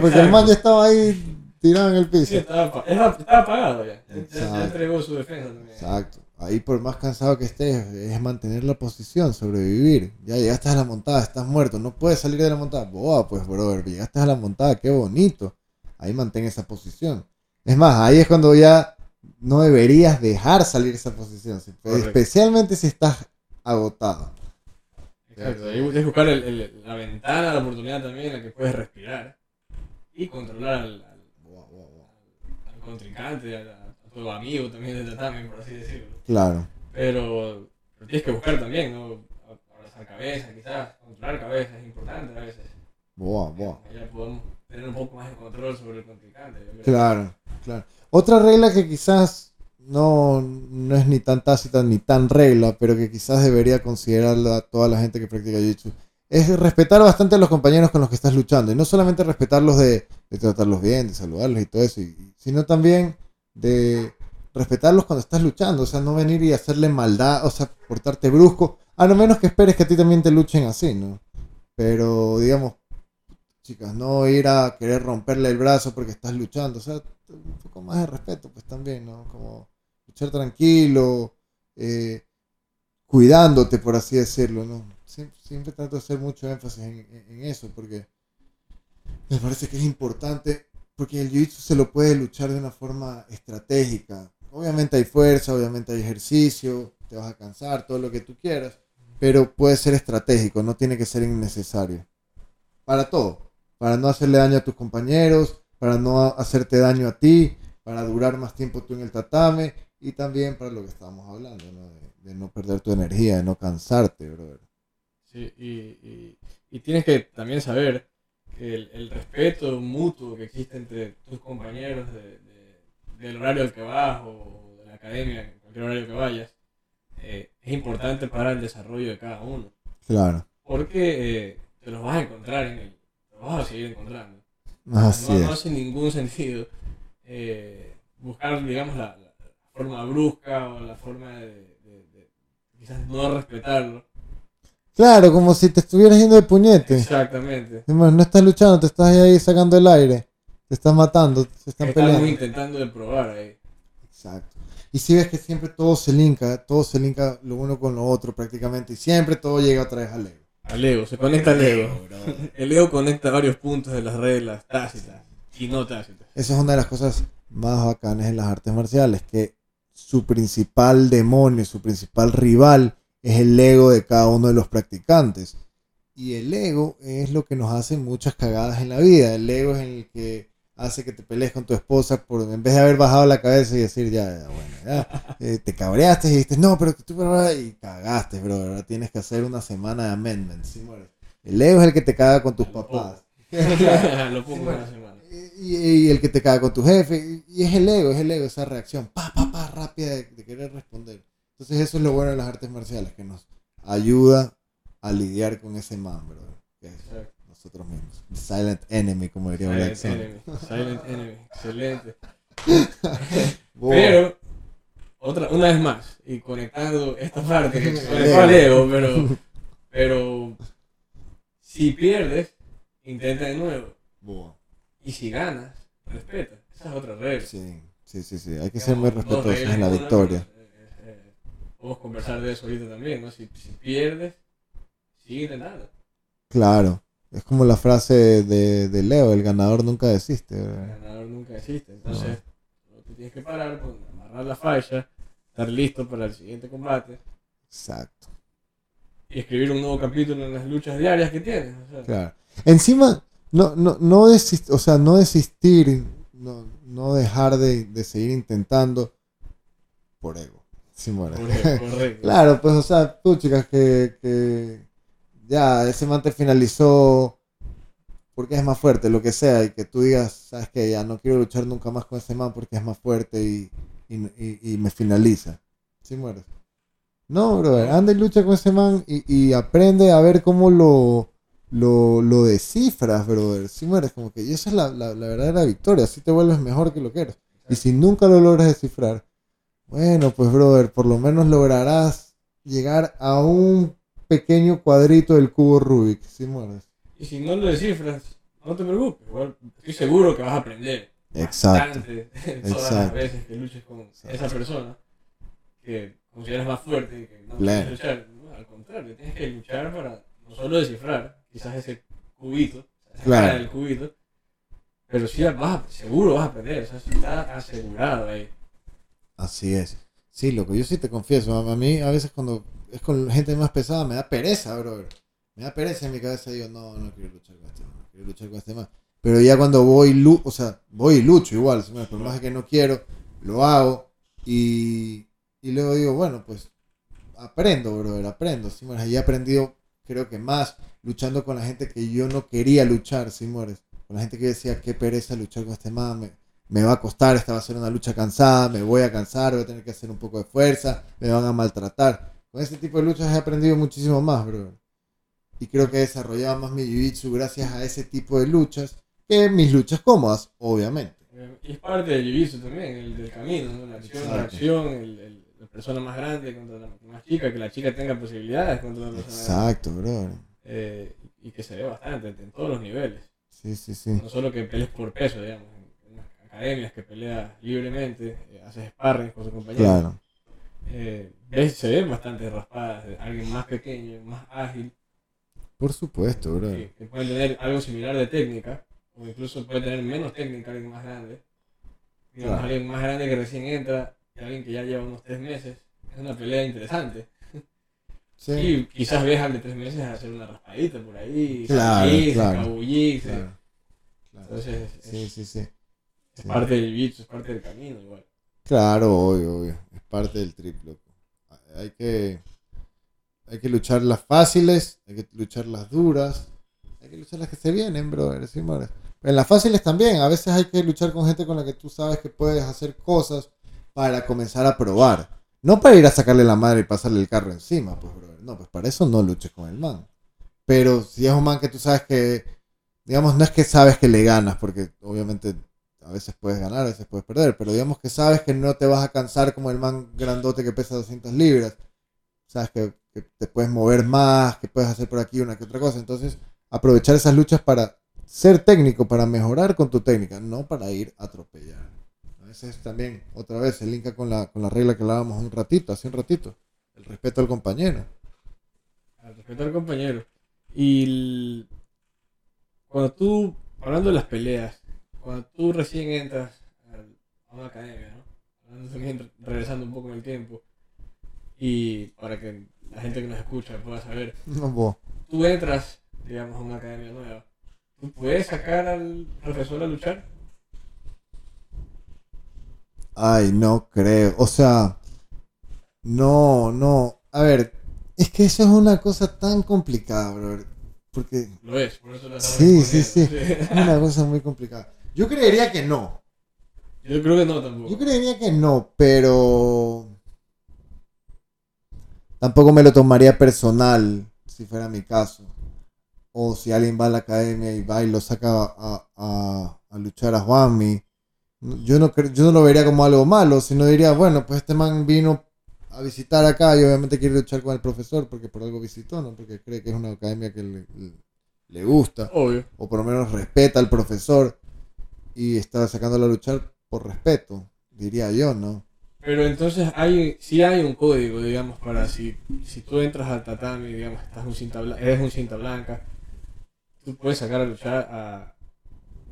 porque el man ya estaba ahí tirado en el piso. Sí, estaba, estaba apagado ya. Ya entregó su defensa también. Exacto ahí por más cansado que estés, es mantener la posición, sobrevivir. Ya llegaste a la montada, estás muerto, no puedes salir de la montada. Boa, pues, brother, llegaste a la montada, qué bonito. Ahí mantén esa posición. Es más, ahí es cuando ya no deberías dejar salir esa posición, especialmente si estás agotado. Exacto, ahí es buscar la ventana, la oportunidad también en la que puedes respirar y controlar al, contrincante, al, tu amigo también de tatami, por así decirlo. Claro. Pero, tienes que buscar también, ¿no? Abrazar cabeza, quizás, controlar cabeza es importante a veces. Boa, boa. Ya podemos tener un poco más de control sobre el contrincante. Claro, claro. Otra regla que quizás no, no es ni tan tácita ni tan regla, pero que quizás debería considerarla toda la gente que practica Jiu-Jitsu, es respetar bastante a los compañeros con los que estás luchando. Y no solamente respetarlos de, de tratarlos bien, de saludarlos y todo eso, sino también de respetarlos cuando estás luchando, o sea, no venir y hacerle maldad, o sea, portarte brusco, a lo menos que esperes que a ti también te luchen así, ¿no? Pero, digamos, chicas, no ir a querer romperle el brazo porque estás luchando, o sea, un poco más de respeto, pues también, ¿no? Como luchar tranquilo, eh, cuidándote, por así decirlo, ¿no? Siempre, trato de hacer mucho énfasis en, en eso, porque me parece que es importante porque el jiu-jitsu se lo puede luchar de una forma estratégica. Obviamente hay fuerza, obviamente hay ejercicio, te vas a cansar, todo lo que tú quieras, pero puede ser estratégico, no tiene que ser innecesario. Para todo, para no hacerle daño a tus compañeros, para no hacerte daño a ti, para durar más tiempo tú en el tatame y también para lo que estábamos hablando, De, no perder tu energía, de no cansarte, brother. Sí, y, y tienes que también saber el, el, respeto mutuo que existe entre tus compañeros de, del horario al que vas o de la academia, en cualquier horario que vayas, eh, es importante para el desarrollo de cada uno. Claro. Porque eh, te los vas a encontrar en el, te los vas a seguir encontrando. Así no, no hace ningún sentido eh, buscar, digamos, la, la, forma brusca o la forma de, de, de quizás no respetarlo Claro, como si te estuvieras yendo de puñete. Exactamente. no estás luchando, te estás ahí sacando el aire. Te estás matando, te están peleando. intentando de probar ahí. Exacto. Y si ves que siempre todo se linka, todo se linka lo uno con lo otro prácticamente. Y siempre todo llega otra vez al ego. Al ego, se conecta al ego. *laughs* el ego conecta varios puntos de las reglas tácitas y no tácitas. Esa es una de las cosas más bacanas en las artes marciales, que su principal demonio, su principal rival es el ego de cada uno de los practicantes. Y el ego es lo que nos hace muchas cagadas en la vida. El ego es el que hace que te pelees con tu esposa por en vez de haber bajado la cabeza y decir, ya, ya, bueno, ya, eh, te cabreaste y dijiste, no, pero tú, y cagaste, bro, ahora tienes que hacer una semana de amendments, ¿sí? El ego es el que te caga con tus papás. *laughs* *laughs* Lo pongo una semana. Y, el que te caga con tu jefe, y es el ego, es el ego, esa reacción, pa, pa, pa, rápida de, de querer responder. Entonces eso es lo bueno de las artes marciales, que nos ayuda a lidiar con ese man, bro. Que es nosotros mismos. Silent enemy, como diría Silent enemy. Silent enemy. Excelente. *laughs* Pero, otra, una vez más, y conectando esta parte que *laughs* pero, *laughs* pero si pierdes, intenta de nuevo. Y si ganas, respeta. Esa es otra regla. Sí, sí, sí, sí. Hay que ser muy respetuosos en la victoria. Podemos conversar de eso ahorita también, ¿no? Si, si pierdes, sigue intentando. Claro. Es como la frase de, de, Leo, el ganador nunca desiste. El ganador nunca desiste. Entonces, no. te tienes que parar, pues, amarrar la falla, estar listo para el siguiente combate. Exacto. Y escribir un nuevo capítulo en las luchas diarias que tienes. Claro. Encima, no, no, no, desist, o sea, no desistir, no, no dejar de, de seguir intentando por ego. Sí, muere. *laughs* claro, pues, o sea, tú, chicas, que, que ya ese mante finalizó porque es más fuerte, lo que sea, y que tú digas, sabes que ya no quiero luchar nunca más con ese man porque es más fuerte y, y, y, me finaliza. Sí, mueres. No, brother, anda y lucha con ese man y, aprende a ver cómo lo, lo, lo descifras, brother. Sí, mueres, como que y esa es la, la, la verdadera victoria, así te vuelves mejor que lo que eres. Y si nunca lo logras descifrar, bueno, pues brother, por lo menos lograrás llegar a un pequeño cuadrito del cubo Rubik, si mueres. Y si no lo descifras, no te preocupes, estoy seguro que vas a aprender. Exacto. *laughs* todas las veces que luches con esa persona que consideras más fuerte que no puedes luchar. al contrario, tienes que luchar para no solo descifrar quizás ese cubito, claro. del cubito, pero sí vas seguro vas a aprender, o sea, está asegurado ahí. Así es. Sí, loco, yo sí te confieso, a mí a veces cuando es con gente más pesada me da pereza, bro. Me da pereza en mi cabeza, digo, no, no quiero luchar con este man, no quiero luchar con este man. Pero ya cuando voy, o sea, voy y lucho igual, por más que no quiero, lo hago y, y luego digo, bueno, pues aprendo, bro, aprendo. ¿sí? Bueno, he aprendido, creo que más, luchando con la gente que yo no quería luchar, ¿sí, mueres? Con la gente que decía, qué pereza luchar con este man, me va a costar, esta va a ser una lucha cansada, me voy a cansar, voy a tener que hacer un poco de fuerza, me van a maltratar. Con este tipo de luchas he aprendido muchísimo más, bro. Y creo que he desarrollado más mi jiu-jitsu gracias a ese tipo de luchas que mis luchas cómodas, obviamente. Y es parte del jiu-jitsu también, el del camino, ¿no? la acción, la acción, el, la persona más grande contra la más chica, que la chica tenga posibilidades contra la persona Exacto, bro. Eh, y que se ve bastante en todos los niveles. Sí, sí, sí. No solo que pelees por peso, digamos academias que pelea libremente, eh, haces sparring con su compañero. Claro. Eh, se ven bastante raspadas, alguien más pequeño, más ágil. Por supuesto, bro. Que, puede tener algo similar de técnica, o incluso puede tener menos técnica alguien más grande. Digamos, alguien más grande que recién entra y alguien que ya lleva unos tres meses. Es una pelea interesante. Sí. Y quizás ves al de tres meses hacer una raspadita por ahí, claro, claro, Entonces, sí, sí, sí. Es parte del bicho, es parte del camino igual. Claro, obvio, obvio. Es parte del trip, loco. Hay que, hay que luchar las fáciles, hay que luchar las duras, hay que luchar las que se vienen, brother. ¿sí, en las fáciles también, a veces hay que luchar con gente con la que tú sabes que puedes hacer cosas para comenzar a probar. No para ir a sacarle la madre y pasarle el carro encima, pues, brother. No, pues para eso no luches con el man. Pero si es un man que tú sabes que, digamos, no es que sabes que le ganas, porque obviamente a veces puedes ganar, a veces puedes perder, pero digamos que sabes que no te vas a cansar como el man grandote que pesa 200 libras. Sabes que, te puedes mover más, que puedes hacer por aquí una que otra cosa. Entonces, aprovechar esas luchas para ser técnico, para mejorar con tu técnica, no para ir a atropellar. A veces también, otra vez, se linka con la, con la regla que hablábamos un ratito, hace un ratito. El respeto al compañero. El respeto al compañero. Y cuando tú, hablando de las peleas, cuando tú recién entras a una academia, ¿no? regresando un poco en el tiempo, y para que la gente que nos escucha pueda saber, no, tú entras digamos, a una academia nueva, ¿tú puedes sacar al profesor a luchar? Ay, no creo. O sea, no, no. A ver, es que eso es una cosa tan complicada, bro. Porque Lo es, por eso estamos Sí, sí, respondiendo, es una cosa muy complicada. Yo creería que no. Yo creo que no tampoco. Yo creería que no, pero tampoco me lo tomaría personal si fuera mi caso. O si alguien va a la academia y va y lo saca a, a- a luchar a Juanmi. Yo no, yo no lo vería como algo malo, sino diría, bueno, pues este man vino a visitar acá y obviamente quiere luchar con el profesor porque por algo visitó, ¿no? Porque cree que es una academia que le, le gusta Obvio. o por lo menos respeta al profesor y está sacándolo a luchar por respeto, diría yo, ¿no? Pero entonces hay, sí hay un código, digamos, para si, si tú entras al tatami, digamos, estás un cinta blanca, eres un cinta blanca, tú puedes sacar a luchar a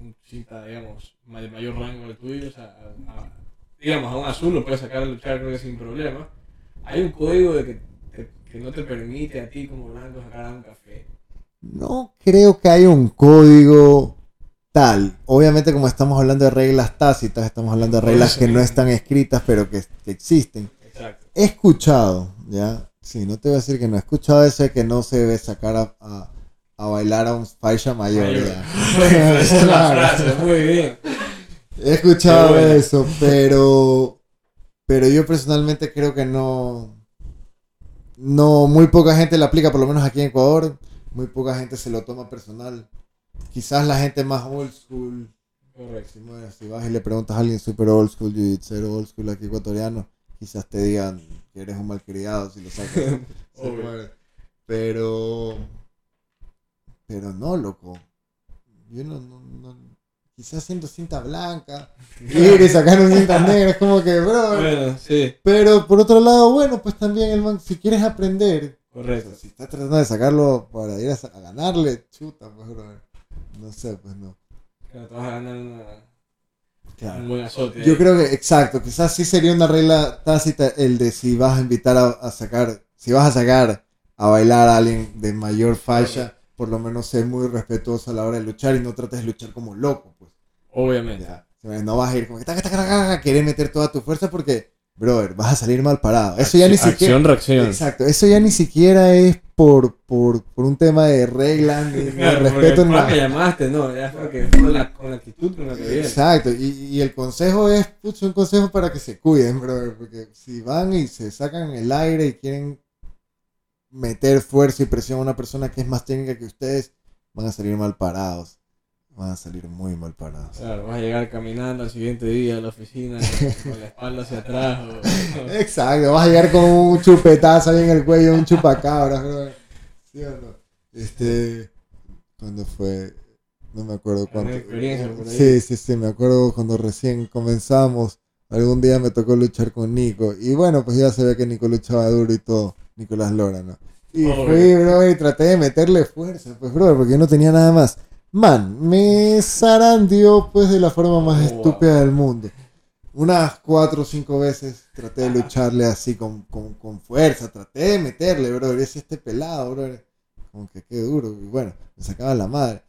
un cinta, digamos, de mayor rango del tuyo, o sea, a- a- digamos, a un azul lo puedes sacar a luchar creo que sin problema. Hay un código de que, que- que no te permite a ti como blanco sacar a un café. No creo que haya un código tal. Obviamente como estamos hablando de reglas tácitas, estamos hablando de reglas eso que no están escritas pero que, que existen. Exacto. He escuchado, ¿ya? Sí, no te voy a decir que no. He escuchado ese que no se debe sacar a, a- a bailar a un faisha mayor, *laughs* la frase, muy bien. He escuchado bueno. eso, pero pero yo personalmente creo que no no muy poca gente lo aplica, por lo menos aquí en Ecuador, muy poca gente se lo toma personal. Quizás la gente más old school, Correcto. si, vas y le preguntas a alguien super old school, jiu old school aquí ecuatoriano, quizás te digan que eres un malcriado si lo sacas. *laughs* Pero pero no, loco. Yo no, no, no- quizás siendo cinta blanca, *laughs* ir y sacar un cinta negra, es como que, bro. Bueno, sí, Pero por otro lado, bueno, pues también el man, si quieres aprender, o correcto. sea, si estás tratando de sacarlo para ir a, a ganarle, chuta, pues, bro. No sé, pues no. Claro, te vas a ganar una- un buen azote. Yo creo que, exacto, quizás sí sería una regla tácita el de si vas a invitar a, a sacar, si vas a sacar a bailar a alguien de mayor falla, por lo menos sé muy respetuoso a la hora de luchar y no trates de luchar como loco, pues. Obviamente. Ya. No vas a ir como que taca, taca, taca, taca, querer meter toda tu fuerza porque, brother, vas a salir mal parado. Eso ya ni siquiera. Acción, reacción. Exacto, eso ya ni siquiera es por, por, por un tema de reglas ni, de Claro, respeto. que llamaste, no, ya fue que fue la, con la actitud con la que. Exacto, y, y el consejo es, un consejo para que se cuiden, brother, porque si van y se sacan el aire y quieren meter fuerza y presión a una persona que es más técnica que ustedes, van a salir mal parados. Van a salir muy mal parados. Claro, vas a llegar caminando al siguiente día a la oficina *laughs* con la espalda hacia atrás. o- Exacto, vas a llegar con un chupetazo ahí en el cuello, un chupacabras, brother. ¿Sí o no? Este, ¿cuándo fue? No me acuerdo cuánto. ¿Alguna experiencia por ahí? Sí, sí, sí, me acuerdo cuando recién comenzamos. Algún día me tocó luchar con Nico. Y bueno, pues ya ve que Nico luchaba duro y todo. Nicolás Lora, ¿no? Y fui, bro, y traté de meterle fuerza, pues, bro, porque yo no tenía nada más. Man, me zarandió, pues, de la forma más Oh, estúpida del mundo. Unas cuatro o cinco veces traté de lucharle así con, con, con fuerza. Traté de meterle, bro. Y decía este pelado, bro. Como que qué duro. Y bueno, me sacaba la madre.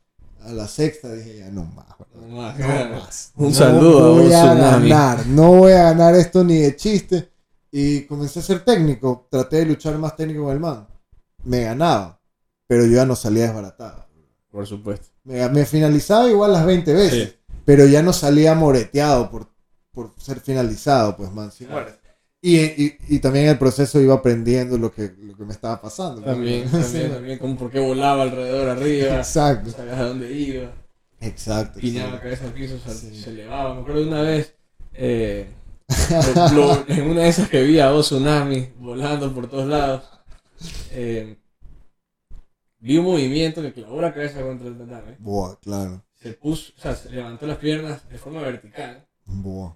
A la sexta dije, ya no más, bro. No más, No más. Un No saludo voy un a ganar. No voy a ganar esto ni de chiste. Y comencé a ser técnico. Traté de luchar más técnico con el man. Me ganaba. Pero yo ya no salía desbaratado. Por supuesto. Me, me finalizaba igual las 20 veces. Sí. Pero ya no salía moreteado por, por ser finalizado, pues, man. Claro. Y, y, y también el proceso iba aprendiendo lo que, lo que me estaba pasando. ¿no? También, *laughs* Sí, también, también, como por qué volaba alrededor arriba, Exacto. sabías a dónde iba, Exacto. piñaba la cabeza al piso, se, Sí. se elevaba. Me acuerdo de una vez, eh, lo- en una de esas que vi a dos tsunamis volando por todos lados, eh, vi un movimiento que clavó la cabeza contra el tatame, Buah, claro. se puso, o sea, se levantó las piernas de forma vertical Buah.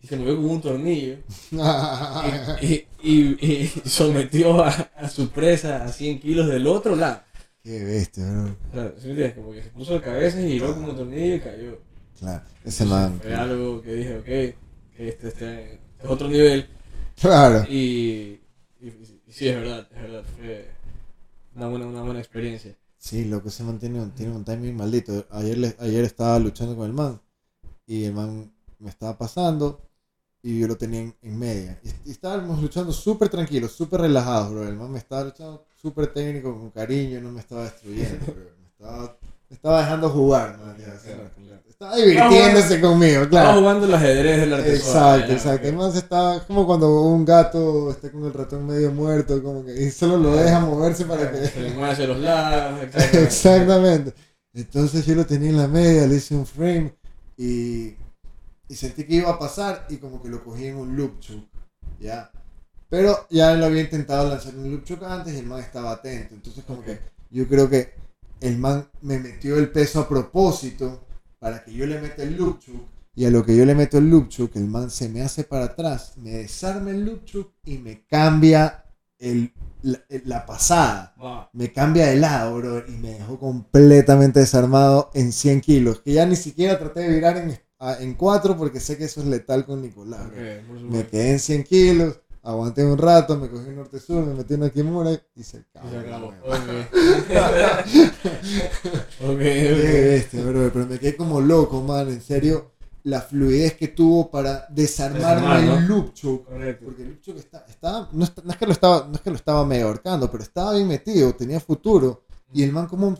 y se movió como un tornillo *laughs* y, y- y sometió a, a su presa a 100 kilos del otro lado. Qué bestia, bro. O sea, ¿sí me entiendes? Como que se puso de cabeza y giró como un tornillo y cayó. Claro. Ese man. Fue algo que dije, ok, que este, este es otro nivel. Claro. Y, y- y sí, es verdad, es verdad. Una buena, una buena experiencia. Sí, lo que se mantiene tiene un timing maldito. Ayer, ayer estaba luchando con el man y el man me estaba pasando y yo lo tenía en, en media. Y, y estábamos luchando súper tranquilos, súper relajados, bro. El man me estaba luchando súper técnico, con cariño, no me estaba destruyendo, *laughs* bro. Me estaba, estaba dejando jugar, Claro, claro. Estaba divirtiéndose conmigo, Estaba claro. jugando el ajedrez del artesano. Exacto, exacto. El se estaba, es como cuando un gato está con el ratón medio muerto, como que y solo lo deja moverse para que... Se le mueve hacia los lados. *laughs* exactamente. Exactamente. Entonces yo lo tenía en la media, le hice un frame y, y sentí que iba a pasar y como que lo cogí en un loop choke, ¿ya? Pero ya lo había intentado lanzar en un loop choke antes y el man estaba atento. Entonces como que yo creo que el man me metió el peso a propósito para que yo le meta el loop choke. Y a lo que yo le meto el loop choke, el man se me hace para atrás, me desarma el loop choke y me cambia el, la, la pasada me cambia de lado, bro, y me dejó completamente desarmado en 100 kilos. Que ya ni siquiera traté de virar en, en 4 porque sé que eso es letal con Nicolás. Me quedé en 100 kilos, aguanté un rato, me cogí un norte-sur, me metí en una Kimura y se acabó. Y se acabó. *laughs* Ok. ok, Qué ok. bestia, bro, pero me quedé como loco, man, en serio. La fluidez que tuvo para desarmarme Desarmar, ¿no? el loop choke. Correcto. Porque el Lucho que está, estaba, no, está- no es que lo estaba, no es que lo estaba medio ahorcando, pero estaba bien metido, tenía futuro. Y el man como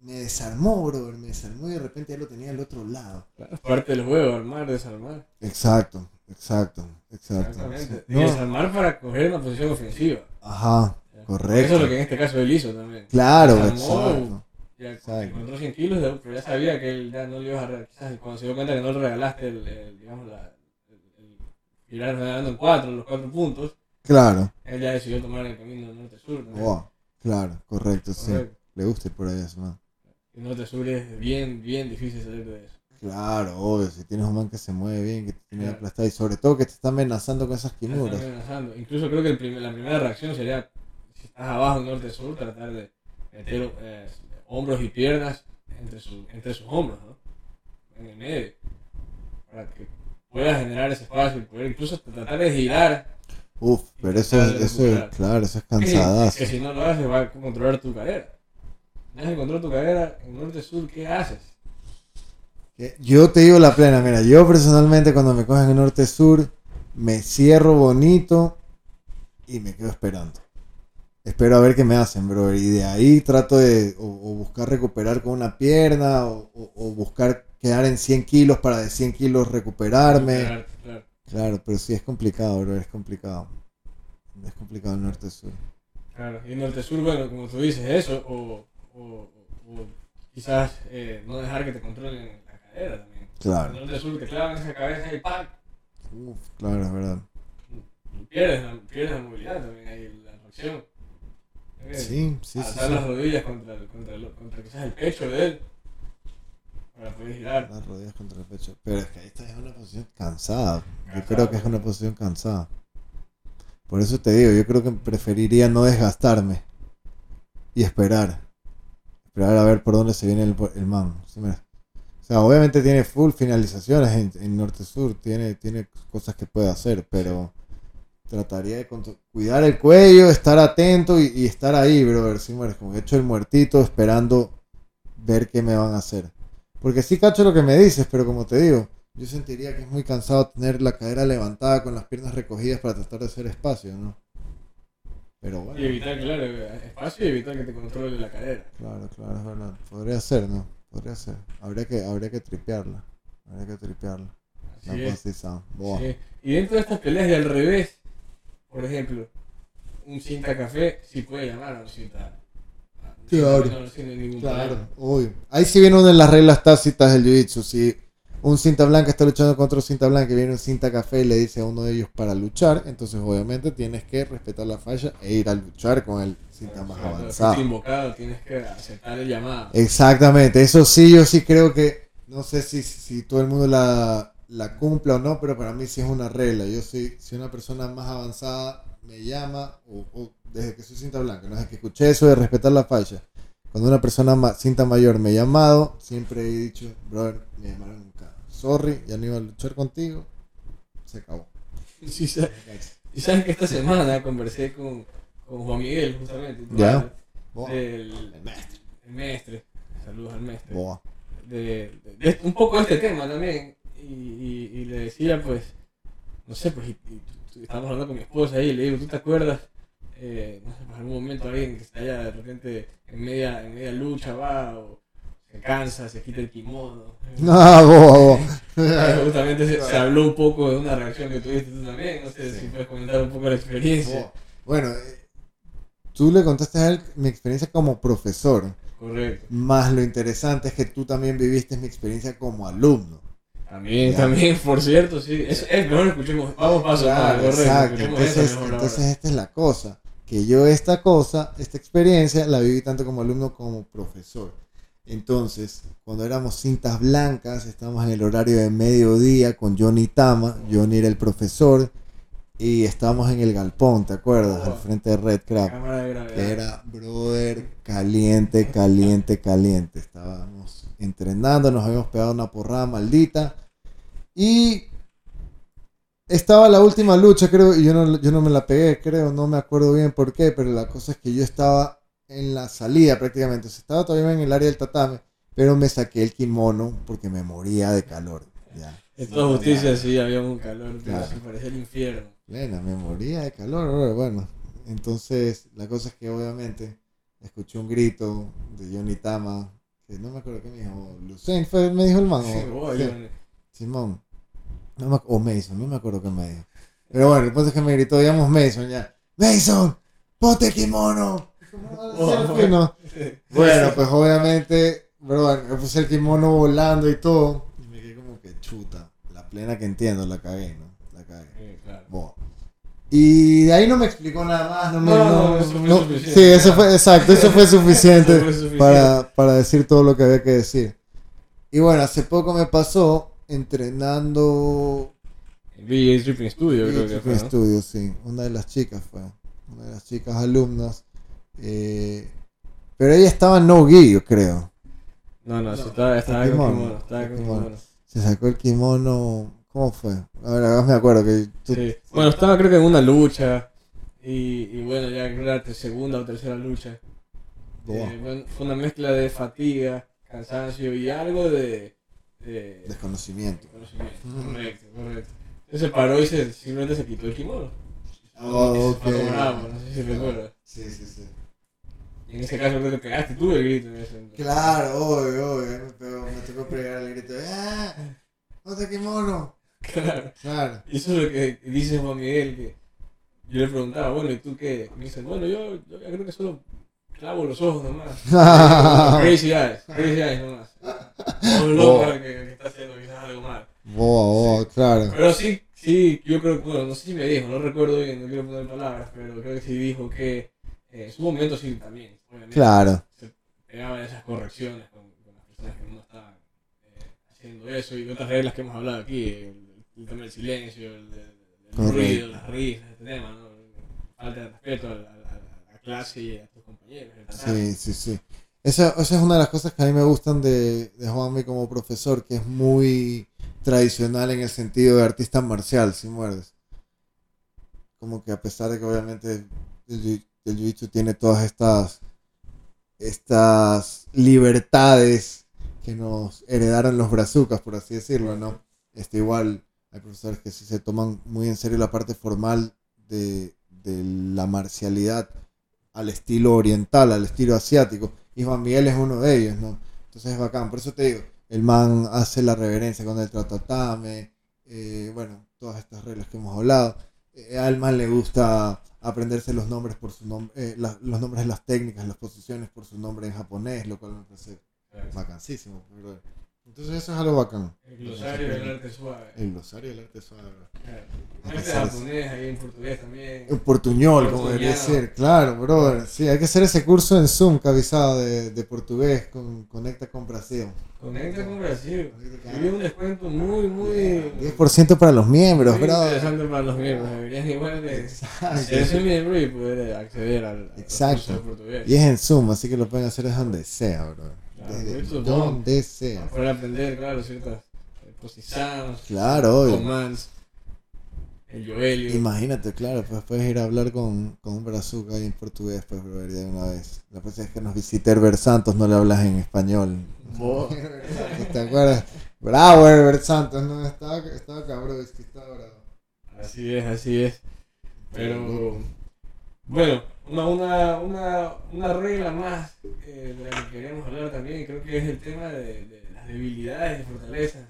me desarmó, bro, me desarmó y de repente ya lo tenía al otro lado. Claro, es parte del juego, armar, desarmar. Exacto, exacto, exacto. Exactamente. Y No, desarmar para coger una posición ofensiva. ajá. Correcto. Eso es lo que en este caso él hizo también. claro, exacto. Ya Exacto. encontró 100 kilos, pero ya sabía que él ya no le ibas a regalar. Quizás cuando se dio cuenta que no le regalaste el, el, digamos, la, el, el ganando en 4, los 4 puntos, Claro, él ya decidió tomar el camino norte-sur. wow, claro, correcto, sí. Correcto. Le gusta ir por ahí a ese man. Y norte-sur es bien, bien difícil salir de eso. Claro, obvio, si tienes un man que se mueve bien, que te tiene Claro. aplastado y sobre todo que te está amenazando con esas quimuras. amenazando. Incluso creo que la primera reacción sería, si estás abajo en norte-sur, tratar de meter eh, hombros y piernas entre, su- entre sus hombros, ¿no? En el medio. Para que puedas generar ese espacio y poder incluso tratar de girar. Uf, pero eso, de eso es, claro, eso es Que, cansadazo. que si no lo haces, va a controlar tu cadera. Dejas de controlar tu cadera en norte-sur, ¿qué haces? Que Yo te digo la plena, mira, yo personalmente cuando me cogen en norte-sur, me cierro bonito y me quedo esperando. Espero a ver qué me hacen, bro. Y de ahí trato de o, o buscar recuperar con una pierna o, o- o buscar quedar en 100 kilos para de 100 kilos recuperarme. Claro, claro. Claro, pero sí es complicado, bro, es complicado. Es complicado el norte-sur. Claro, y en norte sur, bueno, como tú dices, eso, o, o, o quizás eh, no dejar que te controlen cadera también. Claro, norte sur te clavan esa cabeza y ¡pac! Uf, claro, es verdad. Pierdes, la, pierdes la movilidad también ahí, la reacción. Eh, Sí, sí, sí. Alzar sí. las rodillas contra, el- contra, el- contra quizás el pecho de él para poder girar. Las rodillas contra el pecho. Pero es que está en una posición cansada. Yo creo que es una posición cansada. Por eso te digo, yo creo que preferiría no desgastarme y esperar. Esperar a ver por dónde se viene el, el man. ¿sí O sea, obviamente tiene full finalizaciones en, en Norte-Sur, tiene, tiene cosas que puede hacer, pero trataría de cuidar el cuello, estar atento y, y estar ahí, brother. ¿sí me- Como hecho el muertito esperando ver qué me van a hacer. Porque sí cacho lo que me dices, pero como te digo, yo sentiría que es muy cansado tener la cadera levantada con las piernas recogidas para tratar de hacer espacio, ¿no? Pero Y bueno, evitar, claro, espacio y evitar que te controle la cadera. claro, claro, es verdad. Podría ser, ¿no? Podría ser. Habría que, habría que tripearla. Habría que tripearla. Así La es. Sí. Y dentro de estas peleas de al revés, por ejemplo, un cinta café sí puede llamar a un cinta. Claro. ningún Claro, obvio. Ahí sí viene una de las reglas tácitas del jiu-jitsu. Si un cinta blanca está luchando contra otro cinta blanca y viene un cinta café y le dice a uno de ellos para luchar, entonces obviamente tienes que respetar la falla e ir a luchar con el cinta más Cuando avanzado. fuiste invocado, tienes que aceptar el llamado. Exactamente, eso sí, yo sí creo que, no sé si, si todo el mundo la, la cumpla o no, pero para mí sí es una regla. Yo sí, si una persona más avanzada me llama, o, o desde que soy cinta blanca, no desde que escuché eso de respetar la falla, cuando una persona ma- cinta mayor me ha llamado, siempre he dicho, brother, me llamaron. Sorry, ya no iba a luchar contigo, se acabó. *laughs* Sí, y sabes que esta semana conversé con, con Juan Miguel, justamente. Ya. del- el maestro. el mestre, saludos al mestre, Boa. de, de- de un poco de este tema también. Y, y- y le decía, pues, no sé, pues, y, estábamos hablando con mi esposa ahí, y le digo, ¿tú te acuerdas? Eh, no sé, pues, algún momento alguien que está allá de repente en media, en media lucha va, o se cansa, se quita el kimono. Ah. *laughs* Eh, Justamente se, se habló un poco de una reacción que tuviste tú también, no sé Sí. si puedes comentar un poco la experiencia. Bueno, eh, tú le contaste a él mi experiencia como profesor, Correcto. más lo interesante es que tú también viviste mi experiencia como alumno. También, Ya. también, por cierto, sí. Es, es mejor escuchemos, vamos paso Claro, correcto. exacto. Entonces, entonces esta es la cosa, que yo esta cosa, esta experiencia la viví tanto como alumno como profesor. Entonces, cuando éramos cintas blancas, estábamos en el horario de mediodía con Johnny Tama, Johnny era el profesor, y estábamos en el galpón, ¿te acuerdas? Al frente de Red Crab. Que era, brother, caliente, caliente, caliente. Estábamos entrenando, nos habíamos pegado una porrada maldita. Y estaba la última lucha, creo, y yo no, yo no me la pegué, creo, no me acuerdo bien por qué, pero la cosa es que yo estaba en la salida prácticamente. O sea, estaba todavía en el área del tatame, pero me saqué el kimono porque me moría de calor. Ya. En toda justicia sí había un calor, pero Claro. se parecía el infierno. Plena, me moría de calor, bueno. Entonces, la cosa es que obviamente escuché un grito de Johnny Tama, que no me acuerdo qué me dijo, Lucen fue, me dijo el man, o- Sí, Simón, no me, o Mason, no me acuerdo qué me dijo. Pero bueno, el punto es que me gritó, digamos Mason ya, Mason, ponte kimono. Oh. *laughs* Bueno, pues obviamente, brother, me puse el kimono volando y todo, y me quedé como que chuta, la plena que entiendo, la cagué, ¿no? La cagué. Sí, claro. Boa. Y de ahí no me explicó nada más. No me, No, no- no, eso fue no- suficiente. sí, eso fue, exacto, eso fue suficiente, *laughs* Eso fue suficiente. Para, para decir todo lo que había que decir. Y bueno, hace poco me pasó entrenando El BJ Tripping Studio, creo que fue. ¿no? estudio, sí. Una de las chicas fue, una de las chicas alumnas. Eh, pero ella estaba en no gi, yo creo. No, no, sí, estaba, estaba El con kimono, kimono. Estaba el con kimono. kimono. Se sacó el kimono. ¿Cómo fue? A ver, ahora me acuerdo que tú- Sí. Bueno, estaba creo que en una lucha. Y, y bueno, ya creo que era la segunda o tercera lucha. Eh, bueno, fue una mezcla de fatiga, cansancio y algo de, de desconocimiento. conocimiento. Ujú. Correcto, correcto. Entonces se paró y se, simplemente se quitó el kimono. Oh, Y se fue ok. bravo, no sé si recuerdas. Sí, sí, sí. En ese caso creo que pegaste tú el grito. Claro, obvio, obvio. Me, pegó- me tocó pegar el grito. ¡Ah! ¡No te kimono! Claro. Claro. Y eso es lo que dice Juan Miguel, que yo le preguntaba, bueno, ¿y tú qué? Me dicen, bueno, yo, yo creo que solo clavo los ojos nomás. crazy eyes, crazy eyes nomás. No loco que, que está haciendo quizás algo mal. Boa, boa, claro. Pero sí, sí, yo creo que, bueno, no sé si me dijo, no recuerdo bien, no quiero poner palabras, pero creo que sí dijo que eh, en su momento sí también, obviamente, Claro. se pegaban esas correcciones con, con las personas que no estaban eh, haciendo eso y otras reglas que hemos hablado aquí, el, el tema del silencio, el, ruido, las risas, este tema, ¿no? Falta de respeto a la, a la- clase y a tus compañeros. Sí, sí, sí. Esa, esa es una de las cosas que a mí me gustan de, de Juanmi como profesor, que es muy tradicional en el sentido de artista marcial, si muerdes. Como que a pesar de que obviamente el, jiu- el jiu-jitsu tiene todas estas, estas libertades que nos heredaron los brazucas, por así decirlo, ¿no? Este, igual hay profesores que sí se toman muy en serio la parte formal de, de la marcialidad al estilo oriental, al estilo asiático. Y Juan Miguel es uno de ellos, ¿no? Entonces es bacán. Por eso te digo, el man hace la reverencia con el tratatame, eh, bueno, todas estas reglas que hemos hablado. Eh, al man le gusta aprenderse los nombres por su nombre, eh, la- los nombres de las técnicas, las posiciones por su nombre en japonés, lo cual me parece bacanísimo. Brother. Entonces eso es algo bacán. El glosario del arte suave. El glosario del arte suave. Claro. Este japonés, ahí en portugués también. En portuñol, como debería ser. Claro, brother. Sí, hay que hacer ese curso en Zoom que avisado de, de portugués con Conecta con Brasil. Conecta con Brasil. Había un descuento muy, muy. 10% para los miembros, muy brother. interesante para los miembros. Deberían igual de ser miembro y poder acceder al, Exacto. portugués. Y es en Zoom, así que lo pueden hacer desde donde sea, bro. Desde es donde sea. Para aprender, claro, ciertas eh, posiciones, Claro, obvio. commands. el Joelio. Imagínate, claro, pues puedes ir a hablar con, con un brazuca ahí en portugués, pues, brother, de una vez. La próxima vez que nos visite Herbert Santos no le hablas en español. Vos. *laughs* ¿Te acuerdas? Bravo, Herbert Santos, no, estaba, estaba cabrón, es que estaba bravo. Así es, así es. Pero, bueno, una, una, una, una regla más eh, de la que queríamos hablar también, creo que es el tema de, de las debilidades y fortalezas,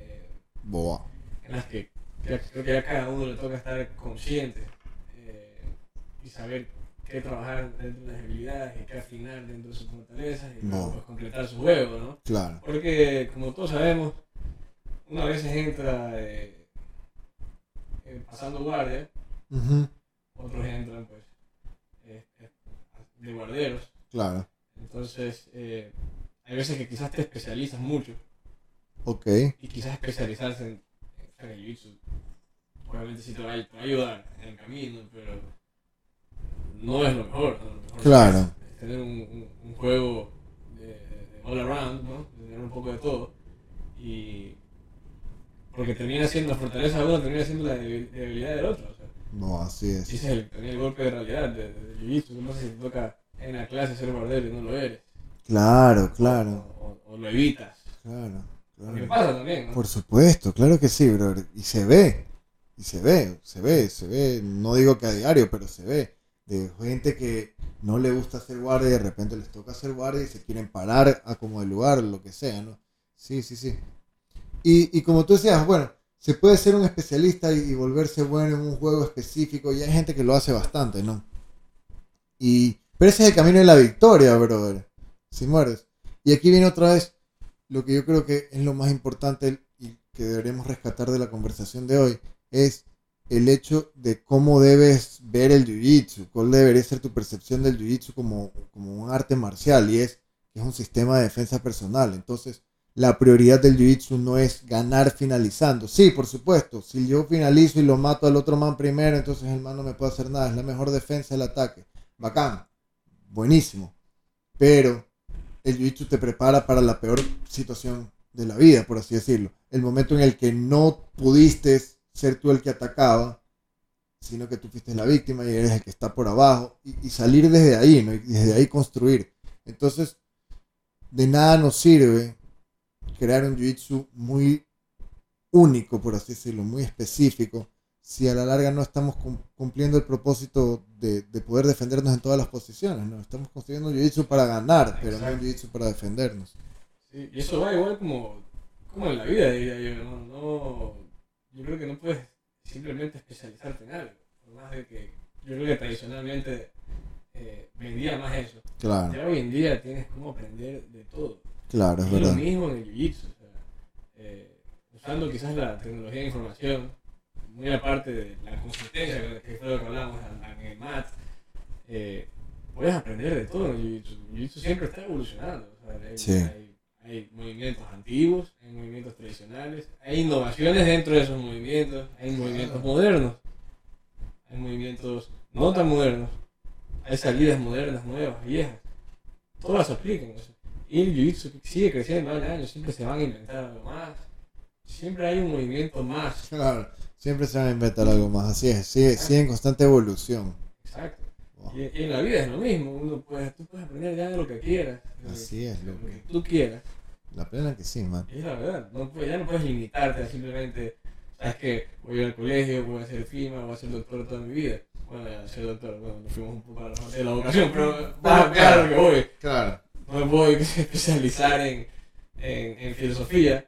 eh, Boa. en las que, que creo que a cada uno le toca estar consciente eh, y saber qué trabajar dentro de las debilidades y qué afinar dentro de sus fortalezas y No. pues, completar su juego, ¿no? Claro. Porque, como todos sabemos, una vez entra pasando guardia, otros entran pues de guarderos. Claro. Entonces, eh, hay veces que quizás te especializas mucho Ok. y quizás especializarse en, en el jiu-jitsu. Obviamente sí te va, a, te va a ayudar en el camino, pero no es lo mejor. ¿no? Lo mejor Claro. es tener un, un- un juego de, de all around, ¿no? Tener un poco de todo. Y porque termina siendo la fortaleza de uno, termina siendo la debil- debilidad del otro. O sea, No, así es. ese es el, el golpe de realidad de, de, de jiu-jitsu. No sé si te toca en la clase ser guardero y no lo eres. Claro, claro, O, o- o lo evitas. claro. Porque claro. pasa también, ¿no? Por supuesto, claro que sí, brother. Y se ve. Y se ve, se ve, se ve. No digo que a diario, pero se ve. De gente que no le gusta hacer guardia y de repente les toca hacer guardia y se quieren parar a como el lugar, lo que sea, ¿no? Sí, sí, sí. Y, y como tú decías, bueno, se puede ser un especialista y, volverse bueno en un juego específico y hay gente que lo hace bastante, ¿no? Y, pero ese es el camino de la victoria, brother. Si mueres. Y aquí viene otra vez lo que yo creo que es lo más importante y que deberemos rescatar de la conversación de hoy es el hecho de cómo debes ver el jiu-jitsu, cuál debería ser tu percepción del jiu-jitsu como, como un arte marcial y es es un sistema de defensa personal. Entonces, la prioridad del jiu-jitsu no es ganar finalizando. Sí, por supuesto, si yo finalizo y lo mato al otro man primero, entonces el man no me puede hacer nada, es la mejor defensa del ataque. Bacán, buenísimo. Pero el jiu-jitsu te prepara para la peor situación de la vida, por así decirlo. El momento en el que no pudiste ser tú el que atacaba, sino que tú fuiste la víctima y eres el que está por abajo, y, y salir desde ahí, ¿no? Y desde ahí construir. Entonces, de nada nos sirve crear un jiu-jitsu muy único, por así decirlo, muy específico, si a la larga no estamos cum- cumpliendo el propósito de, de poder defendernos en todas las posiciones, ¿no? Estamos construyendo un jiu-jitsu para ganar, pero no un Exacto. jiu-jitsu para defendernos. Sí, y eso va igual como, como en la vida, diría yo. ¿no? No, yo creo que no puedes simplemente especializarte en algo. Por más de que yo creo que tradicionalmente eh, vendía más eso. Claro, Ya hoy en día tienes como aprender de todo. Claro, es Es lo verdad. mismo en el jiu-jitsu. o sea, eh, usando quizás la tecnología de información, muy aparte de la consistencia que- fue lo que hablamos en en el MAT, eh, puedes aprender de todo en el jiu-jitsu. El jiu-jitsu siempre está evolucionando. o sea, hay, Sí. hay- hay movimientos antiguos, hay movimientos tradicionales, hay innovaciones dentro de esos movimientos, hay movimientos modernos, hay movimientos no tan modernos, hay salidas modernas, nuevas, viejas. Todas se aplican. o sea, y el jiu-jitsu sigue creciendo año a año, siempre se van a inventar algo más. Siempre hay un movimiento más. Claro, siempre se van a inventar algo más, así es, sigue, sigue en constante evolución. Exacto. Wow. Y, y en la vida es lo mismo. Uno puede, tú puedes aprender ya de lo que quieras. Así que- es, lo que tú quieras. La plena que sí, man. Es la verdad. No ya no puedes limitarte a simplemente, sabes que voy a ir al colegio, voy a ser FIMA, voy a ser doctor toda mi vida. Bueno, ser doctor, bueno, nos fuimos un poco a la de la vocación, pero vas a lo que voy. Claro. No me puedo *laughs* especializar en, en, en filosofía.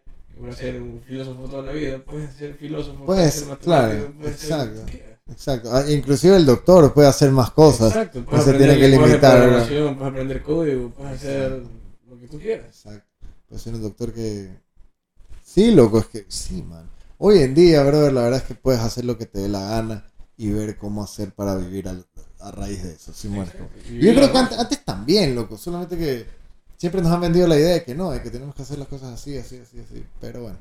a ser un filósofo toda la vida. Puedes ser filósofo, Puedes, ser matemático, claro, puedes ser exacto. Exacto. Ah, inclusive el doctor puede hacer más cosas. Exacto. no Puedes se aprender tiene que limitar, ¿verdad? programación, puedes aprender código, puedes hacer lo que tú quieras. Exacto. Puede ser un doctor que. Sí, loco, es que. Sí, man. Hoy en día, brother, la verdad es que puedes hacer lo que te dé la gana y ver cómo hacer para vivir al- a raíz de eso, sí, yo creo que antes, antes también, loco, solamente que siempre nos han vendido la idea de que no, de que tenemos que hacer las cosas así, así, así, así. Pero bueno,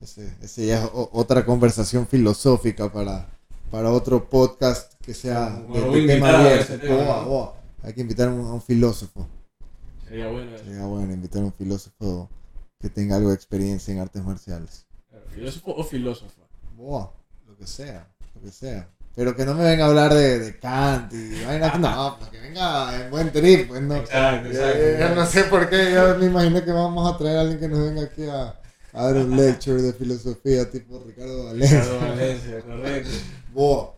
ese, ese ya es o- otra conversación filosófica para, para otro podcast que sea de, Bueno, tema abierto. Hay que invitar a un, a un filósofo. Sería bueno eso. Sería bueno invitar a un filósofo que tenga algo de experiencia en artes marciales. ¿Filósofo o filósofa? Lo que sea. lo que sea. Pero que no me venga a hablar de, de Kant y vainas, no, pues que venga en buen trip, pues no. Exacto, exacto. Yo no sé por qué, yo me imagino que vamos a traer a alguien que nos venga aquí a, a dar un lecture de filosofía tipo Ricardo Valencia. Ricardo Valencia, correcto. Boa.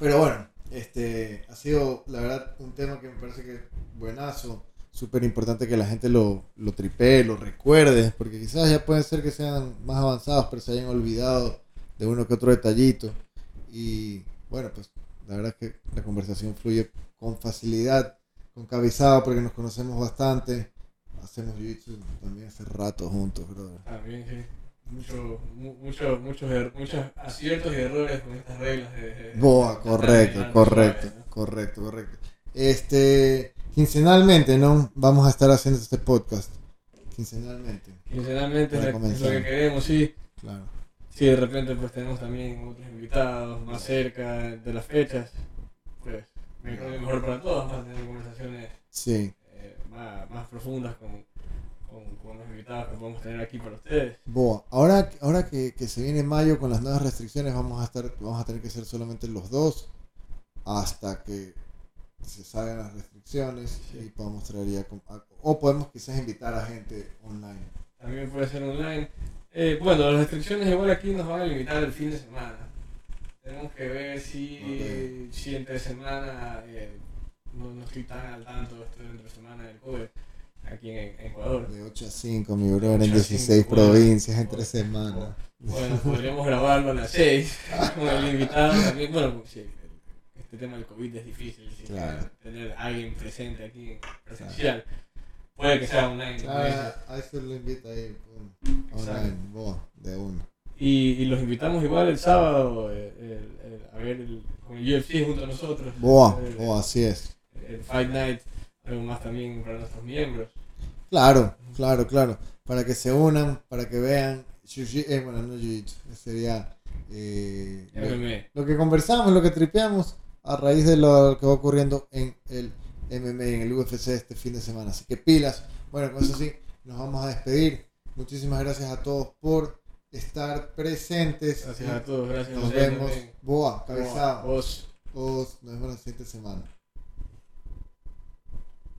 Pero bueno, este ha sido la verdad un tema que me parece que es buenazo, súper importante que la gente lo, lo tripee, lo recuerde, porque quizás ya pueden ser que sean más avanzados, pero se hayan olvidado de uno que otro detallito. Y bueno, pues la verdad es que la conversación fluye con facilidad, con cabizado, porque nos conocemos bastante. Hacemos jiu-jitsu también hace rato juntos, brother. También, sí. Mucho, mu- mucho, muchos, er- muchos aciertos y errores con estas reglas de... Boa, correcto, de- correcto, ¿no? correcto, correcto. Este, quincenalmente, ¿no? Vamos a estar haciendo este podcast. Quincenalmente, Quincenalmente es lo- que queremos, sí. claro. Si de repente pues tenemos también otros invitados más cerca de las fechas, pues mejor para todos, para tener conversaciones Sí. eh, más, más profundas con, con, con los invitados que podemos tener aquí para ustedes. Boa, ahora, ahora que, que se viene mayo con las nuevas restricciones, vamos a estar, vamos a tener que ser solamente los dos hasta que se salgan las restricciones Sí. y podamos traer ya a- o podemos quizás invitar a gente online. También puede ser online. Eh, bueno, las restricciones igual aquí nos van a limitar el fin de semana. Tenemos que ver si, si entre semana, eh, no, no estoy tan al tanto, estoy entre semana del COVID aquí en, en Ecuador. De 8 a 5, mi brother, en 8 a 16 5, bueno. provincias en 3 semanas. Bueno, podríamos grabarlo a las 6 *laughs* con el invitado también. Bueno, sí, el- este tema del COVID es difícil, sí, Claro. tener a alguien presente aquí presencial. Puede que sea online, dices. Ah, a eso lo invita ahí, online, boa, de uno. Y, y los invitamos igual el sábado eh, el- el- a ver el, con el UFC junto a nosotros. Boa, El- boa, así es. El Fight Night, algo más también para nuestros miembros. Claro, claro, claro. Para que se unan, para que vean. eh, bueno, no jiu-jitsu, sería eh, lo, lo que conversamos, lo que tripeamos a raíz de lo que va ocurriendo en el MMA, en el UFC este fin de semana. Así que pilas. Bueno, con eso sí, nos vamos a despedir. Muchísimas gracias a todos por estar presentes. Gracias a todos, gracias a Nos vemos. Boa, cabezado. Vos. Os- Nos vemos la siguiente semana.